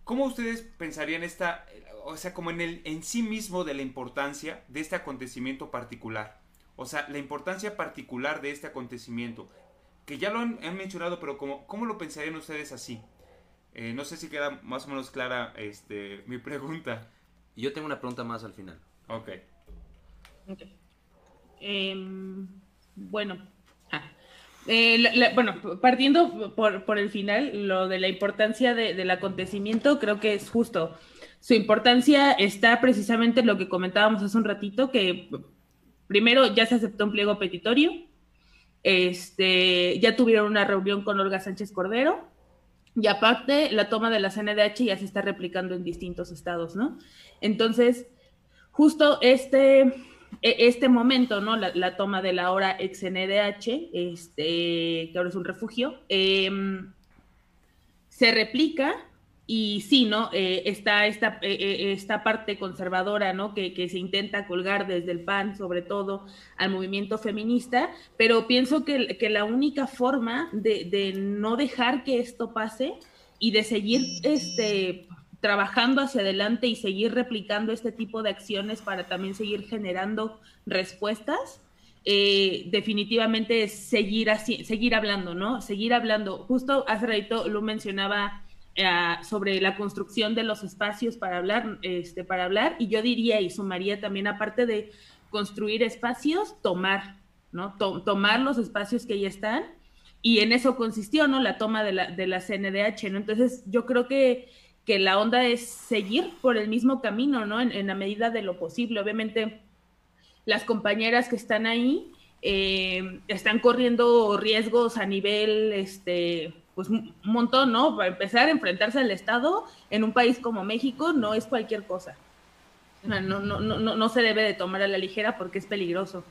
¿cómo ustedes pensarían esta, o sea, como en, el, en sí mismo de la importancia de este acontecimiento particular? O sea, la importancia particular de este acontecimiento, que ya lo han, han mencionado, pero como, ¿cómo lo pensarían ustedes así? Eh, no sé si queda más o menos clara este, mi pregunta. Yo tengo una pregunta más al final. Ok. okay. Eh, bueno. Ah. Eh, la, la, bueno, partiendo por, por, el final, lo de la importancia de, del acontecimiento, creo que es justo. Su importancia está precisamente en lo que comentábamos hace un ratito, que primero ya se aceptó un pliego petitorio, este, ya tuvieron una reunión con Olga Sánchez Cordero, y aparte la toma de la CNDH ya se está replicando en distintos estados, ¿no? Entonces, justo este, e, este momento, ¿no? La, toma de la hora ex NDH, este, que ahora es un refugio, em, se replica y sí, ¿no? Eh, está esta, eh, eh, esta parte conservadora, ¿no? Que, se intenta colgar desde el PAN, sobre todo, al movimiento feminista, pero pienso que, la única forma de, de, no dejar que esto pase y de seguir este, trabajando hacia adelante y seguir replicando este tipo de acciones para también seguir generando respuestas, definitivamente es seguir así, seguir hablando, ¿no? Seguir hablando. Justo hace ratito lo mencionaba eh, sobre la construcción de los espacios para hablar, este, para hablar, y yo diría y sumaría también, aparte de construir espacios, tomar, ¿no? tomar los espacios que ya están, y en eso consistió, ¿no? La toma de la, de la CNDH, ¿no? Entonces, yo creo que, que la onda es seguir por el mismo camino, ¿no? En, la medida de lo posible. Obviamente, las compañeras que están ahí eh, están corriendo riesgos a nivel, este, pues un montón, ¿no? Para empezar a enfrentarse al Estado en un país como México no es cualquier cosa. No, no, no, no, no se debe de tomar a la ligera porque es peligroso.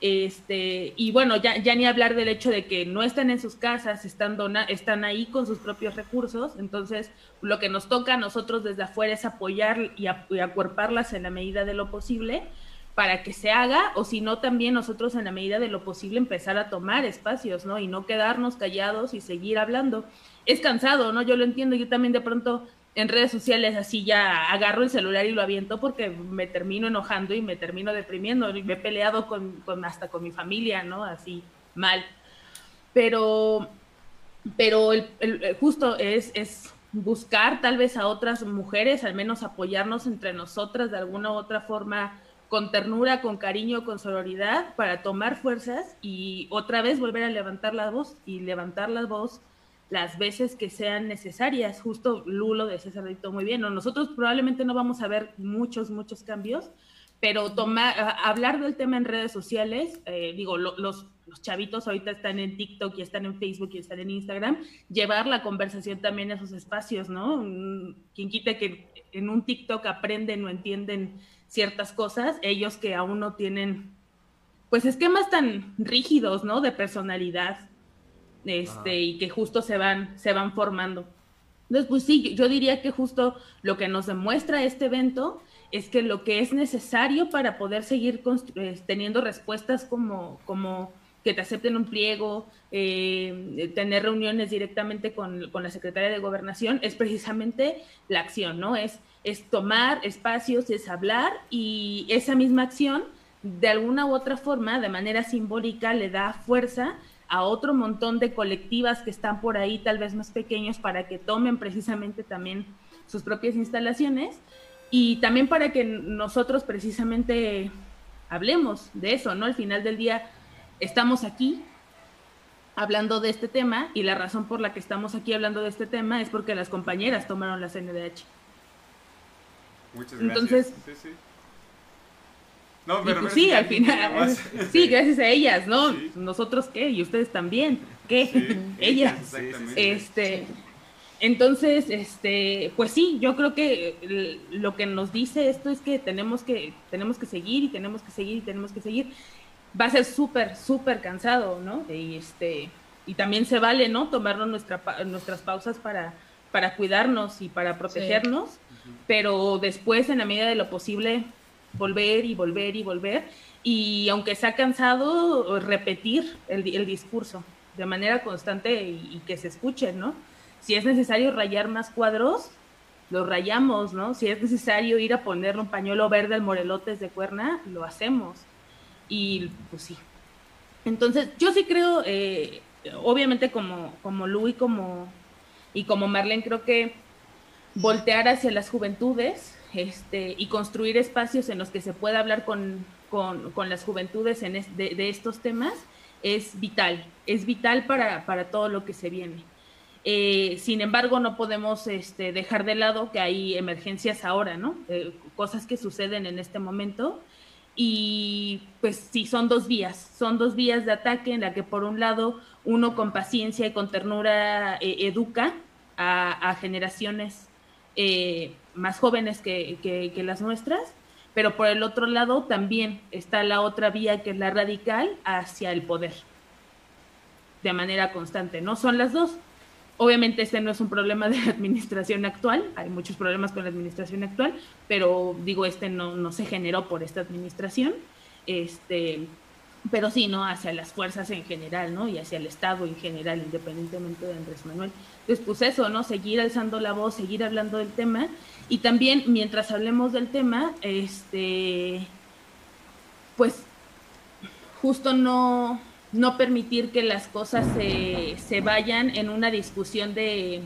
Este, y bueno, ya, ya ni hablar del hecho de que no están en sus casas, están, dona, están ahí con sus propios recursos, entonces lo que nos toca a nosotros desde afuera es apoyar y, y acuerparlas en la medida de lo posible, para que se haga, o si no, también nosotros en la medida de lo posible empezar a tomar espacios, ¿no? Y no quedarnos callados y seguir hablando. Es cansado, ¿no? Yo lo entiendo, yo también de pronto en redes sociales así ya agarro el celular y lo aviento porque me termino enojando y me termino deprimiendo y me he peleado con, hasta con mi familia, ¿no? Así mal. Pero, pero el, justo es, es buscar tal vez a otras mujeres, al menos apoyarnos entre nosotras de alguna u otra forma con ternura, con cariño, con sororidad, para tomar fuerzas y otra vez volver a levantar la voz y levantar la voz las veces que sean necesarias. Justo Lulo de César dictó muy bien. Nosotros probablemente no vamos a ver muchos, muchos cambios, pero hablar del tema en redes sociales, eh, digo, los, chavitos ahorita están en TikTok y están en Facebook y están en Instagram, llevar la conversación también a esos espacios, ¿no? Mm, quien quite que en un TikTok aprenden o entienden ciertas cosas, ellos que aún no tienen, pues esquemas tan rígidos, ¿no? De personalidad, este, y que justo se van, se van formando. Entonces, pues sí, yo diría que justo lo que nos demuestra este evento es que lo que es necesario para poder seguir eh, teniendo respuestas como, como que te acepten un pliego, eh, tener reuniones directamente con, con, la secretaria de gobernación, es precisamente la acción, ¿no? Es es tomar espacios, es hablar y esa misma acción de alguna u otra forma, de manera simbólica, le da fuerza a otro montón de colectivas que están por ahí, tal vez más pequeños, para que tomen precisamente también sus propias instalaciones y también para que nosotros precisamente hablemos de eso, ¿no? Al final del día estamos aquí hablando de este tema y la razón por la que estamos aquí hablando de este tema es porque las compañeras tomaron la CNDH. Muchas gracias. Entonces, sí, sí. No, pero pues sí, al final, (laughs) sí, gracias a ellas, ¿no? Nosotros qué, y ustedes también, ¿qué? (laughs) ellas. Este, entonces, este, pues sí, yo creo que lo que nos dice esto es que tenemos que, tenemos que seguir y tenemos que seguir y tenemos que seguir. Va a ser súper, súper cansado, ¿no? Y este, y también se vale, ¿no? Tomarnos nuestra, nuestras pausas para, para cuidarnos y para protegernos pero después en la medida de lo posible volver y volver y volver y aunque sea cansado repetir el, discurso de manera constante y, que se escuche, ¿no? Si es necesario rayar más cuadros, los rayamos, ¿no? Si es necesario ir a ponerle un pañuelo verde al morelotes de cuerna, lo hacemos. Y pues sí. Entonces, yo sí creo, eh, obviamente como, como Lu como, y como Marlene, creo que voltear hacia las juventudes este, y construir espacios en los que se pueda hablar con, las juventudes en de, estos temas es vital, es vital para, todo lo que se viene. Eh, sin embargo, no podemos este, dejar de lado que hay emergencias ahora, ¿no? Eh, cosas que suceden en este momento. Y pues sí, son dos vías, son dos vías de ataque en la que por un lado uno con paciencia y con ternura eh, educa a generaciones eh, más jóvenes que, las nuestras, pero por el otro lado también está la otra vía que es la radical hacia el poder, de manera constante, ¿no? Son las dos. Obviamente este no es un problema de la administración actual, hay muchos problemas con la administración actual, pero digo, este no, no se generó por esta administración, este, pero sí, ¿no? Hacia las fuerzas en general, ¿no? Y hacia el Estado en general, independientemente de Andrés Manuel. Entonces, pues eso, ¿no? Seguir alzando la voz, seguir hablando del tema. Y también, mientras hablemos del tema, este, pues, justo no, no permitir que las cosas se, se vayan en una discusión de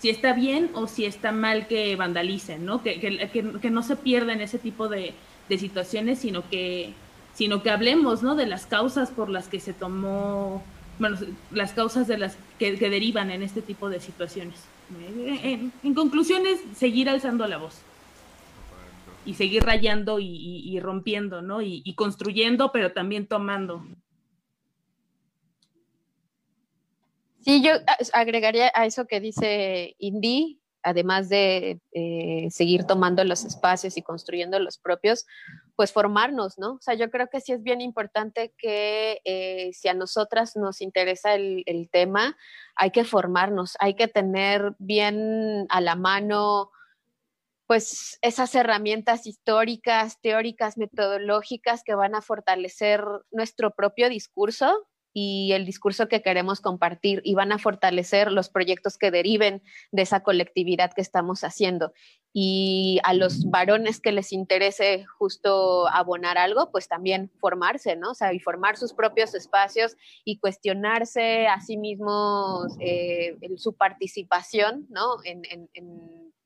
si está bien o si está mal que vandalicen, ¿no? Que, que, que, no se pierdan ese tipo de, de situaciones, sino que sino que hablemos, ¿no? De las causas por las que se tomó, bueno, las causas de las que, derivan en este tipo de situaciones. En, conclusión es seguir alzando la voz y seguir rayando y, rompiendo, ¿no? Y, y, construyendo, pero también tomando. Sí, yo agregaría a eso que dice Indy, además de eh, seguir tomando los espacios y construyendo los propios, pues formarnos, ¿no? O sea, yo creo que sí es bien importante que eh, si a nosotras nos interesa el, tema, hay que formarnos, hay que tener bien a la mano pues esas herramientas históricas, teóricas, metodológicas que van a fortalecer nuestro propio discurso y el discurso que queremos compartir y van a fortalecer los proyectos que deriven de esa colectividad que estamos haciendo. Y a los varones que les interese justo abonar algo, pues también formarse, ¿no? O sea, y formar sus propios espacios y cuestionarse a sí mismos eh, su participación, ¿no? en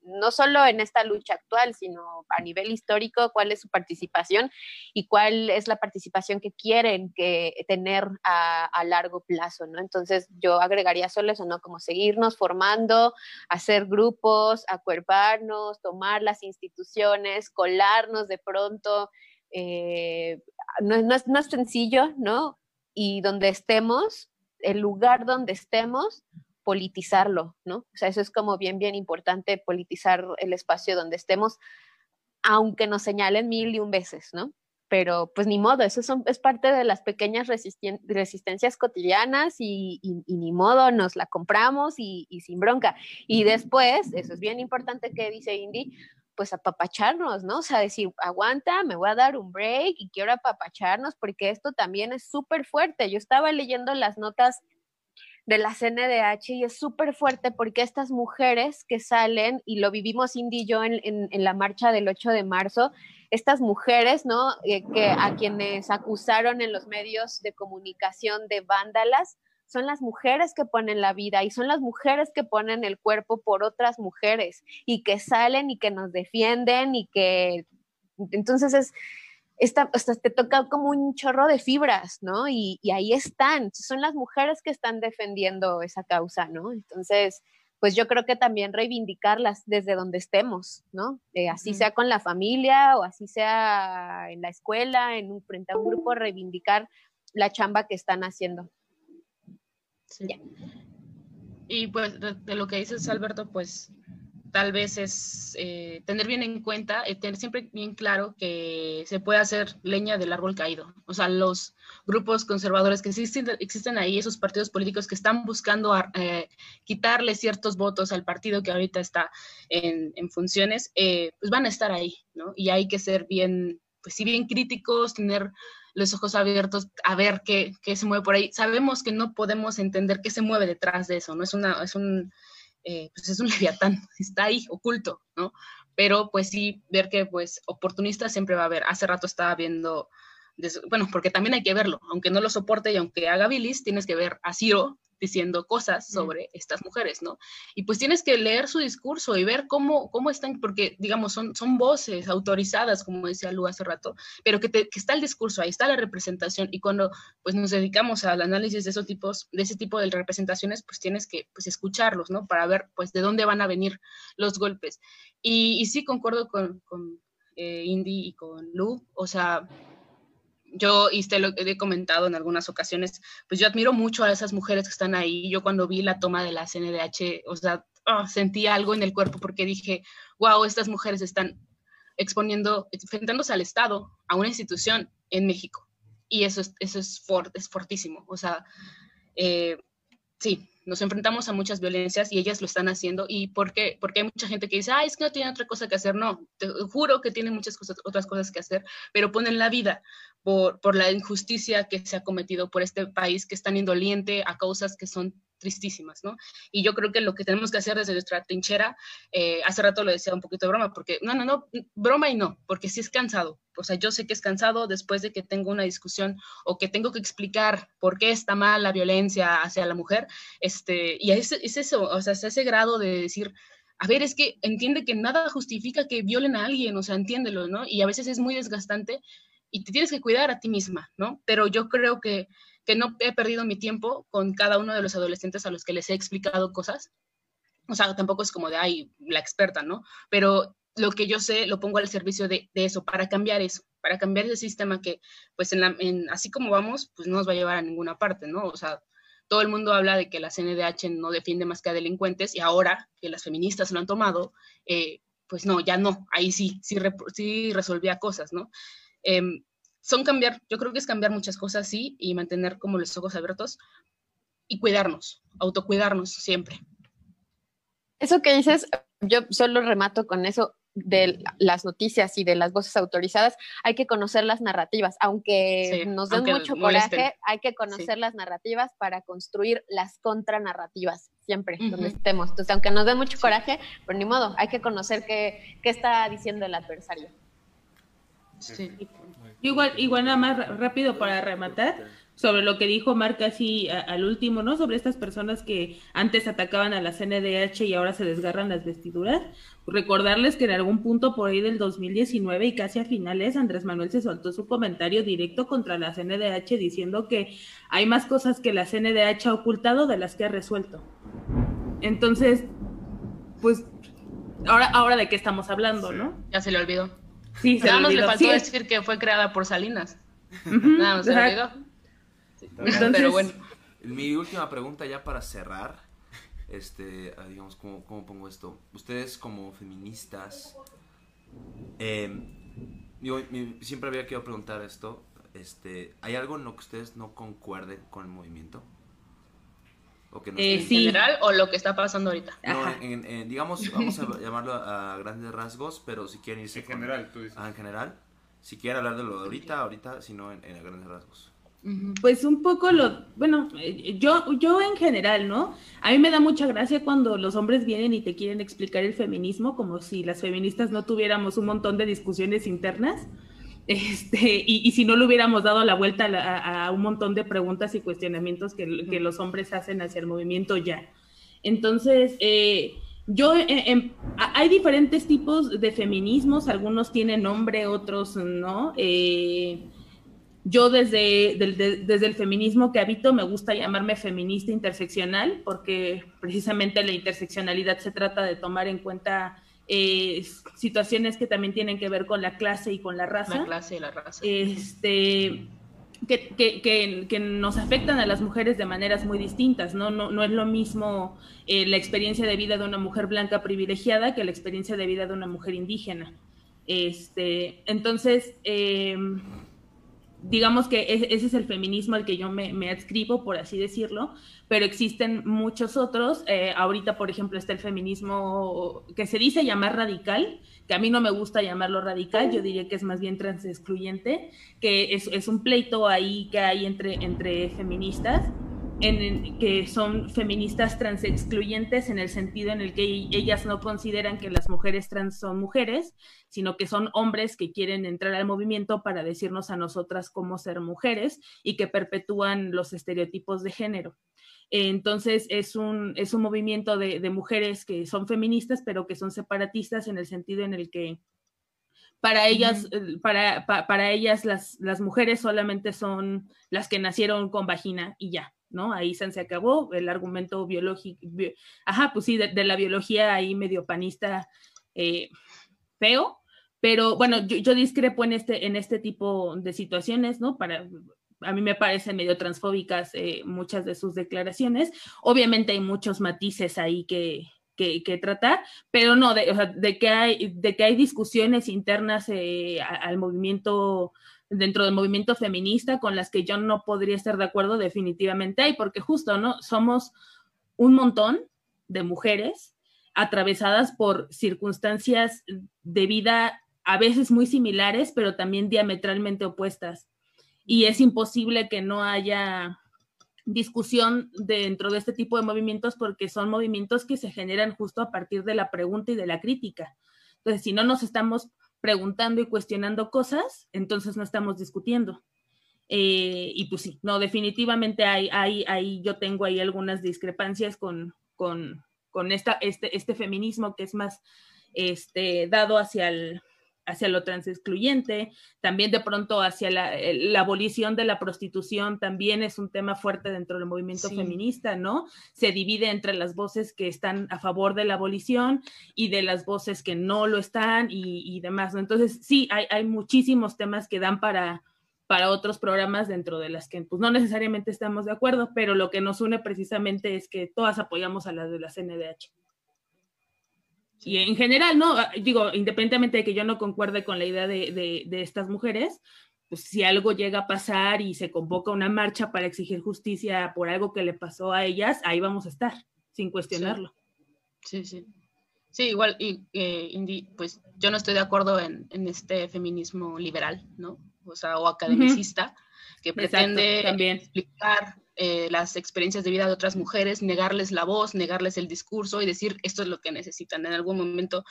no solo en esta lucha actual, sino a nivel histórico, cuál es su participación y cuál es la participación que quieren que tener a, largo plazo, ¿no? Entonces yo agregaría solo eso, ¿no? Como seguirnos formando, hacer grupos, acuerparnos, tomar las instituciones, colarnos de pronto. Eh, no, es, no es sencillo, ¿no? Y donde estemos, el lugar donde estemos, politizarlo, ¿no? O sea, eso es como bien, bien importante, politizar el espacio donde estemos, aunque nos señalen mil y un veces, ¿no? Pero pues ni modo, eso es parte de las pequeñas resistencias cotidianas y, ni modo, nos la compramos y, sin bronca. Y después, eso es bien importante que dice Indy, pues apapacharnos, ¿no? O sea, decir, aguanta, me voy a dar un break y quiero apapacharnos porque esto también es súper fuerte. Yo estaba leyendo las notas de la CNDH y es súper fuerte porque estas mujeres que salen, y lo vivimos Indy y yo en, en, la marcha del 8 de marzo, estas mujeres, ¿no? Eh, que a quienes acusaron en los medios de comunicación de vándalas, son las mujeres que ponen la vida y son las mujeres que ponen el cuerpo por otras mujeres y que salen y que nos defienden y que entonces es, esta, te toca como un chorro de fibras, ¿no? Y, ahí están, son las mujeres que están defendiendo esa causa, ¿no? Entonces, pues yo creo que también reivindicarlas desde donde estemos, ¿no? Eh, así sea con la familia o así sea en la escuela, en un, frente a un grupo, reivindicar la chamba que están haciendo. Sí. Y pues de, lo que dices, Alberto, pues tal vez es eh, tener bien en cuenta, eh, tener siempre bien claro que se puede hacer leña del árbol caído. O sea, los grupos conservadores que existen, existen ahí, esos partidos políticos que están buscando eh, quitarle ciertos votos al partido que ahorita está en, en funciones, pues van a estar ahí, ¿no? Y hay que ser bien, pues sí, bien críticos, tener los ojos abiertos a ver qué, qué se mueve por ahí. Sabemos que no podemos entender qué se mueve detrás de eso, ¿no? Es una, es un eh, pues es un (laughs) leviatán, está ahí oculto, ¿no? Pero pues sí, ver que pues oportunista siempre va a haber. Hace rato estaba viendo, bueno, porque también hay que verlo, aunque no lo soporte y aunque haga bilis, tienes que ver a Ciro diciendo cosas sobre estas mujeres, ¿no? Y pues tienes que leer su discurso y ver cómo, cómo están, porque digamos, son, son voces autorizadas, como decía Lu hace rato, pero que, que, está el discurso, ahí está la representación y cuando pues nos dedicamos al análisis de esos tipos, de ese tipo de representaciones, pues tienes que pues escucharlos, ¿no? Para ver pues de dónde van a venir los golpes. Y, y sí concuerdo con, con eh, Indy y con Lu, o sea, yo, y te lo he comentado en algunas ocasiones, pues yo admiro mucho a esas mujeres que están ahí. Yo cuando vi la toma de la CNDH, o sea, oh, sentí algo en el cuerpo porque dije, wow, estas mujeres están exponiendo, enfrentándose al Estado, a una institución en México. Y eso es, eso es, es fortísimo. O sea, eh, sí, nos enfrentamos a muchas violencias y ellas lo están haciendo. ¿Y por qué? Porque hay mucha gente que dice, ah, es que no tienen otra cosa que hacer. No, te juro que tienen muchas cosas, otras cosas que hacer, pero ponen la vida por, por la injusticia que se ha cometido por este país que es tan indoliente a causas que son tristísimas, ¿no? Y yo creo que lo que tenemos que hacer desde nuestra trinchera, eh, hace rato lo decía un poquito de broma, porque no, no, no, broma y no, porque sí es cansado. O sea, yo sé que es cansado después de que tengo una discusión o que tengo que explicar por qué está mal la violencia hacia la mujer, este, y es, es eso, o sea, es ese grado de decir, a ver, es que entiende que nada justifica que violen a alguien, o sea, entiéndelo, ¿no? Y a veces es muy desgastante y te tienes que cuidar a ti misma, ¿no? Pero yo creo que que no he perdido mi tiempo con cada uno de los adolescentes a los que les he explicado cosas. O sea, tampoco es como de, ay, la experta, ¿no? Pero lo que yo sé lo pongo al servicio de, eso, para cambiar eso, para cambiar ese sistema que, pues, en así como vamos, pues no nos va a llevar a ninguna parte, ¿no? O sea, todo el mundo habla de que la CNDH no defiende más que a delincuentes y ahora que las feministas lo han tomado, eh, pues no, ya no, ahí sí, sí, sí resolvía cosas, ¿no? Em, son cambiar, yo creo que es cambiar muchas cosas, sí, y mantener como los ojos abiertos y cuidarnos, autocuidarnos siempre. Eso que dices, yo solo remato con eso de las noticias y de las voces autorizadas, hay que conocer las narrativas, aunque nos den mucho coraje, hay que conocer las narrativas para construir las contranarrativas, siempre, donde estemos. Entonces, aunque nos den mucho coraje, pero ni modo, hay que conocer qué, qué está diciendo el adversario. Sí. Igual, igual nada más rápido para rematar sobre lo que dijo Marc así al último, ¿no? Sobre estas personas que antes atacaban a la CNDH y ahora se desgarran las vestiduras. Recordarles que en algún punto por ahí del 2019 y casi a finales, Andrés Manuel se soltó su comentario directo contra la CNDH diciendo que hay más cosas que la CNDH ha ocultado de las que ha resuelto. Entonces, pues, ahora, ahora de qué estamos hablando, ¿no? Ya se le olvidó. Sí, Nada más le faltó decir que fue creada por Salinas. Nada más se olvidó. Pero bueno. Mi última pregunta ya para cerrar, este, ah, digamos, ¿cómo, cómo pongo esto? Ustedes como feministas, eh, siempre había querido preguntar esto, este, ¿hay algo en lo que ustedes no concuerden con el movimiento? Eh, ¿En general o lo que está pasando ahorita? No, en, digamos, vamos a llamarlo a grandes rasgos, pero si quieren irse... En general, tú dices. Ah, en general. Si quieren hablar de lo de ahorita, ahorita, si no en, grandes rasgos. Pues un poco lo, bueno, eh, yo, yo en general, ¿no? A mí me da mucha gracia cuando los hombres vienen y te quieren explicar el feminismo, como si las feministas no tuviéramos un montón de discusiones internas. Este, y, si no le hubiéramos dado la vuelta a, un montón de preguntas y cuestionamientos que, los hombres hacen hacia el movimiento ya. Entonces, eh, yo, eh, em, hay diferentes tipos de feminismos, algunos tienen nombre, otros no. Eh, yo desde, desde el feminismo que habito me gusta llamarme feminista interseccional porque precisamente la interseccionalidad se trata de tomar en cuenta eh, situaciones que también tienen que ver con la clase y con la raza. La clase y la raza. Este, que, que, que, nos afectan a las mujeres de maneras muy distintas, ¿no? No, no es lo mismo eh, la experiencia de vida de una mujer blanca privilegiada que la experiencia de vida de una mujer indígena. Este, entonces, eh, digamos que ese es el feminismo al que yo me, adscribo, por así decirlo, pero existen muchos otros. Eh, ahorita, por ejemplo, está el feminismo que se dice llamar radical, que a mí no me gusta llamarlo radical, yo diría que es más bien transexcluyente, que es, es un pleito ahí que hay entre, entre feministas en, que son feministas transexcluyentes en el sentido en el que ellas no consideran que las mujeres trans son mujeres, sino que son hombres que quieren entrar al movimiento para decirnos a nosotras cómo ser mujeres y que perpetúan los estereotipos de género. Entonces es un, es un movimiento de, mujeres que son feministas, pero que son separatistas en el sentido en el que para ellas, para, para ellas las, las mujeres solamente son las que nacieron con vagina y ya. ¿No? Ahí se acabó el argumento biológico, ajá, pues sí, de, la biología ahí medio panista eh, feo, pero bueno, yo, discrepo en este, en este tipo de situaciones, ¿no? Para, a mí me parecen medio transfóbicas eh, muchas de sus declaraciones. Obviamente hay muchos matices ahí que, que, tratar, pero no, de, o sea, de, que hay, de que hay discusiones internas eh, al movimiento, dentro del movimiento feminista con las que yo no podría estar de acuerdo, definitivamente hay, porque justo, ¿no? Somos un montón de mujeres atravesadas por circunstancias de vida a veces muy similares, pero también diametralmente opuestas. Y es imposible que no haya discusión dentro de este tipo de movimientos porque son movimientos que se generan justo a partir de la pregunta y de la crítica. Entonces, si no nos estamos preguntando y cuestionando cosas, entonces no estamos discutiendo. Eh, y pues sí, no, definitivamente hay, hay, hay, yo tengo ahí algunas discrepancias con, con, con esta, este, este feminismo que es más este, dado hacia el, hacia lo transexcluyente, también de pronto hacia la, la, abolición de la prostitución, también es un tema fuerte dentro del movimiento feminista, ¿no? Se divide entre las voces que están a favor de la abolición y de las voces que no lo están y, y demás, ¿no? Entonces, sí, hay, hay, muchísimos temas que dan para, para otros programas dentro de las que pues, no necesariamente estamos de acuerdo, pero lo que nos une precisamente es que todas apoyamos a las de la CNDH. Y en general, ¿no? Ah, digo, independientemente de que yo no concuerde con la idea de, estas mujeres, pues si algo llega a pasar y se convoca una marcha para exigir justicia por algo que le pasó a ellas, ahí vamos a estar, sin cuestionarlo. Sí, sí. Sí, igual, y, eh, pues yo no estoy de acuerdo en, este feminismo liberal, ¿no? O sea, o academicista, que pretende explicar eh, las experiencias de vida de otras mujeres, negarles la voz, negarles el discurso y decir esto es lo que necesitan. En algún momento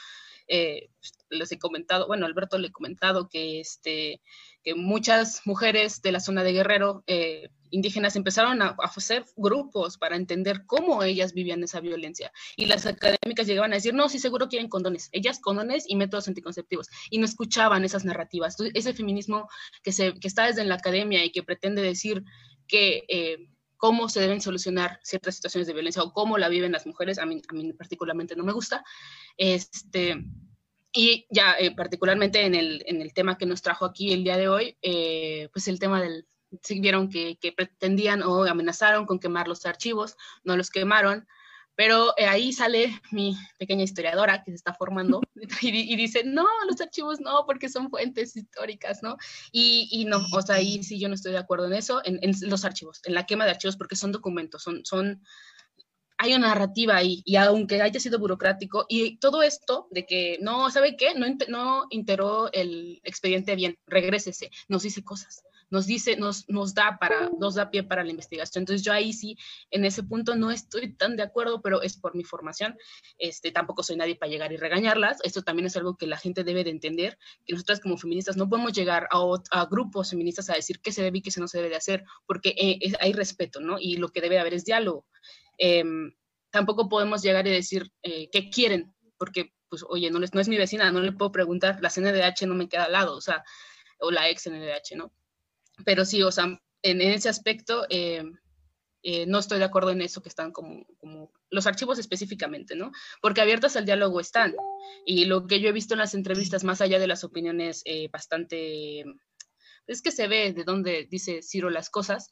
eh, les he comentado, bueno, Alberto le he comentado que, este, que muchas mujeres de la zona de Guerrero eh, indígenas empezaron a, hacer grupos para entender cómo ellas vivían esa violencia. Y las académicas llegaban a decir, no, sí, seguro quieren condones. Ellas condones y métodos anticonceptivos. Y no escuchaban esas narrativas. ese feminismo que, se, que está desde la academia y que pretende decir que cómo se deben solucionar ciertas situaciones de violencia o cómo la viven las mujeres, a mí, a mí particularmente no me gusta. Este, y ya eh, particularmente en el, en el, tema que nos trajo aquí el día de hoy, eh, pues el tema del, si vieron que, que, pretendían o amenazaron con quemar los archivos, no los quemaron, pero eh, ahí sale mi pequeña historiadora que se está formando (laughs) (laughs) y, dice, no, los archivos no, porque son fuentes históricas, ¿no? Y, y, no, o sea, ahí sí yo no estoy de acuerdo en eso, en, los archivos, en la quema de archivos, porque son documentos, son, son, hay una narrativa ahí, y aunque haya sido burocrático, y todo esto de que, no, ¿sabe qué? No, no enteró el expediente bien, regrésese, nos dice cosas nos dice, nos, nos da para, nos da pie para la investigación. Entonces yo ahí sí, en ese punto no estoy tan de acuerdo, pero es por mi formación. Este, tampoco soy nadie para llegar y regañarlas. Esto también es algo que la gente debe de entender, que nosotras como feministas no podemos llegar a, a grupos feministas a decir qué se debe y qué se no se debe de hacer, porque eh, hay respeto, ¿no? Y lo que debe haber es diálogo. Em, tampoco podemos llegar y decir eh, qué quieren, porque, pues, oye, no, no es mi vecina, no le puedo preguntar, la CNDH no me queda al lado, o sea, o la ex CNDH, ¿no? Pero sí, o sea, en, ese aspecto eh, eh, no estoy de acuerdo en eso que están como, los archivos específicamente, ¿no? Porque abiertas al diálogo están. Y lo que yo he visto en las entrevistas, más allá de las opiniones eh, bastante, es que se ve de dónde dice Ciro las cosas,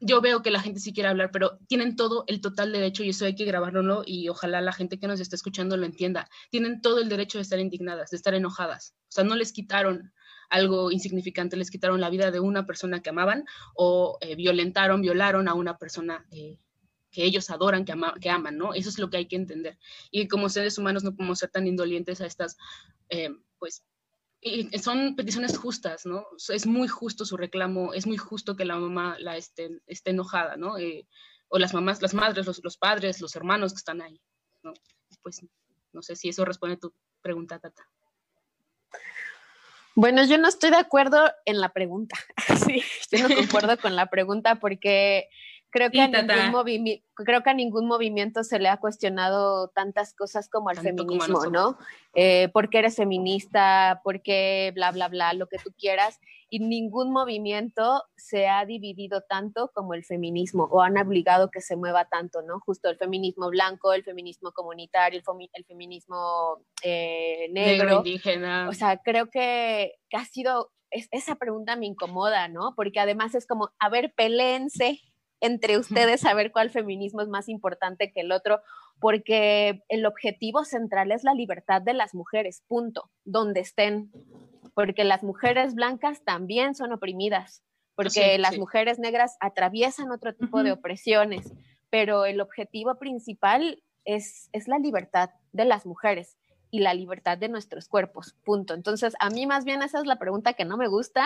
yo veo que la gente sí quiere hablar, pero tienen todo el total derecho, y eso hay que grabárnoslo, y ojalá la gente que nos está escuchando lo entienda, tienen todo el derecho de estar indignadas, de estar enojadas. O sea, no les quitaron algo insignificante, les quitaron la vida de una persona que amaban o eh, violentaron, violaron a una persona eh, que ellos adoran, que, que, aman, ¿no? Eso es lo que hay que entender. Y como seres humanos no podemos ser tan indolientes a estas, eh, pues, son peticiones justas, ¿no? Es muy justo su reclamo, es muy justo que la mamá la esté, esté enojada, ¿no? o las mamás, las madres, los, los, padres, los hermanos que están ahí, ¿no? Pues no sé si eso responde a tu pregunta, Tata. Bueno, yo no estoy de acuerdo en la pregunta. (laughs) Sí, yo no concuerdo con la pregunta porque creo que, a ningún creo que a ningún movimiento se le ha cuestionado tantas cosas como al feminismo, ¿no? Eh, ¿Por qué eres feminista? ¿Por qué bla, bla, bla, lo que tú quieras? y ningún movimiento se ha dividido tanto como el feminismo o han obligado que se mueva tanto, ¿no? Justo el feminismo blanco, el feminismo comunitario, el, feminismo eh, negro. indígena. O sea, creo que, ha sido, esa pregunta me incomoda, ¿no? Porque además es como, a ver, pelense entre ustedes (laughs) a ver cuál feminismo es más importante que el otro porque el objetivo central es la libertad de las mujeres, punto, donde estén, porque las mujeres blancas también son oprimidas, porque las mujeres negras atraviesan otro tipo de opresiones, pero el objetivo principal es, es la libertad de las mujeres y la libertad de nuestros cuerpos, punto. Entonces, a mí más bien esa es la pregunta que no me gusta,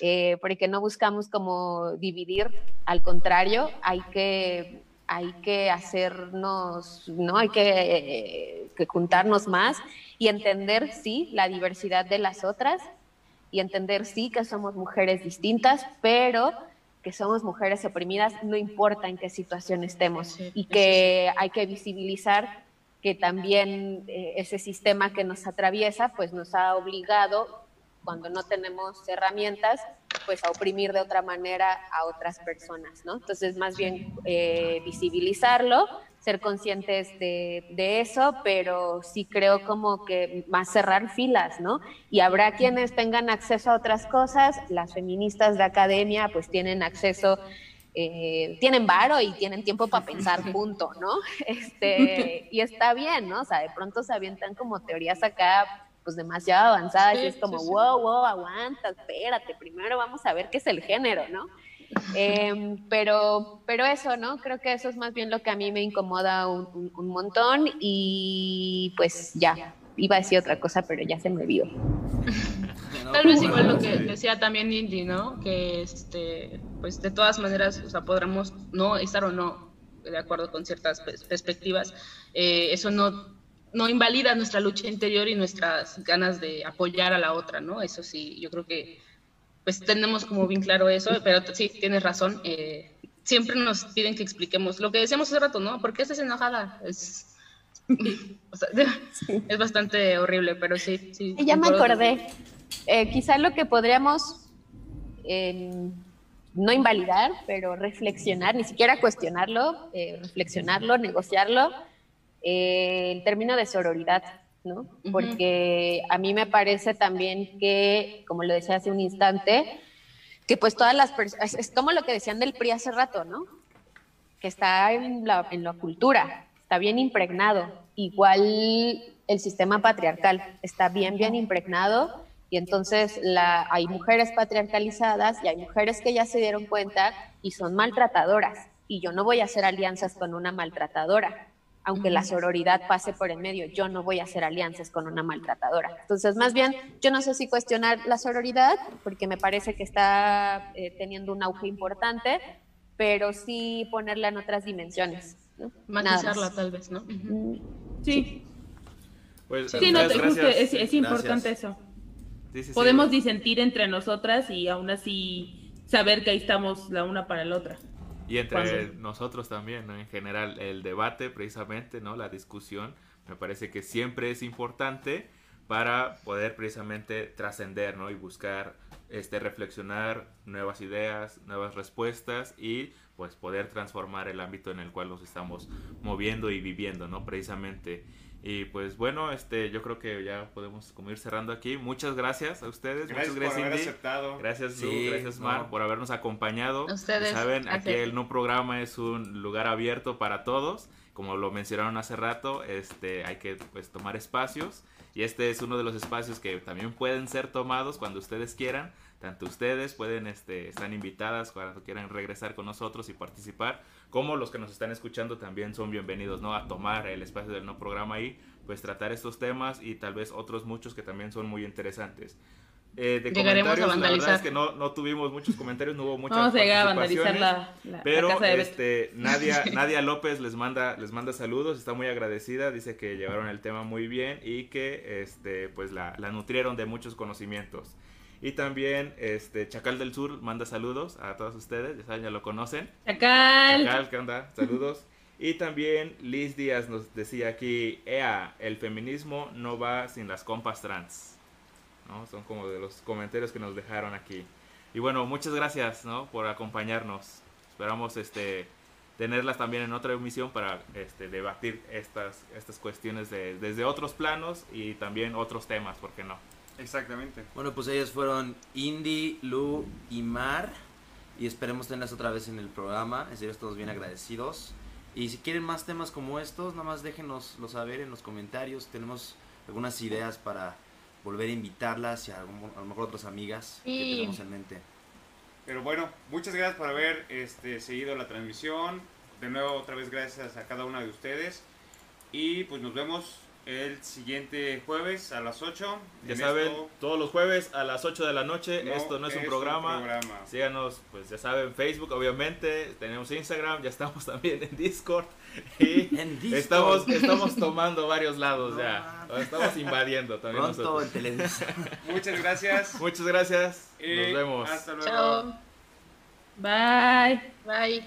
eh, porque no buscamos como dividir, al contrario, hay que, hay que hacernos, ¿no? Hay que, que juntarnos más y entender, sí, la diversidad de las otras y entender, sí, que somos mujeres distintas, pero que somos mujeres oprimidas, no importa en qué situación estemos y que hay que visibilizar que también eh, ese sistema que nos atraviesa pues nos ha obligado cuando no tenemos herramientas pues a oprimir de otra manera a otras personas, ¿no? Entonces más bien eh, visibilizarlo, ser conscientes de, de, eso, pero sí creo como que más cerrar filas, ¿no? Y habrá quienes tengan acceso a otras cosas, las feministas de academia pues tienen acceso eh, tienen varo y tienen tiempo para pensar punto, ¿no? (laughs) Este, (laughs) y está bien, ¿no? O sea, de pronto se avientan como teorías acá, pues demasiado avanzadas y es como, wow, wow, aguanta, espérate, primero vamos a ver qué es el género, ¿no? Em, pero, pero eso, ¿no? Creo que eso es más bien lo que a mí me incomoda un, un montón y pues ya, iba a decir otra cosa, pero ya se me vio. Tal vez igual lo que decía también Indy, ¿no? Que este, pues de todas maneras, o sea, podremos no estar o no de acuerdo con ciertas perspectivas. Eh, eso no, no invalida nuestra lucha interior y nuestras ganas de apoyar a la otra, ¿no? Eso sí, yo creo que pues tenemos como bien claro eso, pero sí, tienes razón. Eh, siempre nos piden que expliquemos lo que decíamos hace rato, ¿no? ¿Por qué estás enojada? Es, (laughs) (laughs) es bastante horrible, pero sí. sí ya me acordé. Eh, quizá lo que podríamos em, no invalidar, pero reflexionar, ni siquiera cuestionarlo, eh, reflexionarlo, negociarlo, eh, el término de sororidad, ¿no? Porque a mí me parece también que, como lo decía hace un instante, que pues todas las personas, es, como lo que decían del PRI hace rato, ¿no? Que está en la, en la cultura, está bien impregnado, igual el sistema patriarcal está bien, bien impregnado y entonces la, hay mujeres patriarcalizadas y hay mujeres que ya se dieron cuenta y son maltratadoras. Y yo no voy a hacer alianzas con una maltratadora, aunque la sororidad pase por en medio. Yo no voy a hacer alianzas con una maltratadora. Entonces, más bien, yo no sé si cuestionar la sororidad, porque me parece que está eh, teniendo un auge importante, pero sí ponerla en otras dimensiones. Matizarla, tal vez, ¿no? Sí. Pues, sí, no, te, es, es importante eso. Podemos disentir entre nosotras y aún así saber que ahí estamos la una para la otra. Y entre nosotros también, ¿no? En general, el debate, precisamente, ¿no? La discusión, me parece que siempre es importante para poder precisamente trascender, ¿no? Y buscar, este, reflexionar nuevas ideas, nuevas respuestas y pues poder transformar el ámbito en el cual nos estamos moviendo y viviendo, ¿no? Precisamente. Y pues bueno, este, yo creo que ya podemos como ir cerrando aquí. Muchas gracias a ustedes. Gracias Muchas gracias, por haber aceptado. Gracias Lu, gracias Mar por habernos acompañado. Ustedes. Saben, aquí el No Programa es un lugar abierto para todos. Como lo mencionaron hace rato, este, hay que pues tomar espacios. Y este es uno de los espacios que también pueden ser tomados cuando ustedes quieran. Tanto ustedes pueden, este, están invitadas cuando quieran regresar con nosotros y participar como los que nos están escuchando también son bienvenidos, ¿no? A tomar el espacio del no programa y pues tratar estos temas y tal vez otros muchos que también son muy interesantes. Eh, de comentarios, a La verdad es que no, no tuvimos muchos comentarios, no hubo (laughs) muchas Vamos a llegar a vandalizar la, pero este, Nadia, (laughs) Nadia López les manda, les manda saludos, está muy agradecida, dice que llevaron el tema muy bien y que este, pues la, la nutrieron de muchos conocimientos. Y también este Chacal del Sur manda saludos a todos ustedes, ya saben, ya lo conocen. Chacal. Chacal, ¿qué onda? Saludos. Y también Liz Díaz nos decía aquí, Ea, el feminismo no va sin las compas trans. ¿no? Son como de los comentarios que nos dejaron aquí. Y bueno, muchas gracias ¿no? por acompañarnos. Esperamos este tenerlas también en otra emisión para este, debatir estas, estas cuestiones de, desde otros planos y también otros temas, ¿por qué no? Exactamente. Bueno, pues ellos fueron Indy, Lu y Mar. Y esperemos tenerlas otra vez en el programa. En serio, todos bien agradecidos. Y si quieren más temas como estos, nada más déjenoslo saber en los comentarios. Tenemos algunas ideas para volver a invitarlas y a, lo mejor otras amigas que tenemos en mente. Pero bueno, muchas gracias por haber este, seguido la transmisión. De nuevo, otra vez gracias a cada una de ustedes. Y pues nos vemos el siguiente jueves a las 8. Ya saben, todos los jueves a las 8 de la noche. esto no es, un, programa. Síganos, pues ya saben, Facebook, obviamente. Tenemos Instagram, ya estamos (laughs) también en Discord. Y Estamos, estamos tomando varios lados ya. Estamos invadiendo también nosotros. (laughs) Muchas gracias. Muchas gracias. Nos vemos. Hasta luego. Chao. Bye. Bye.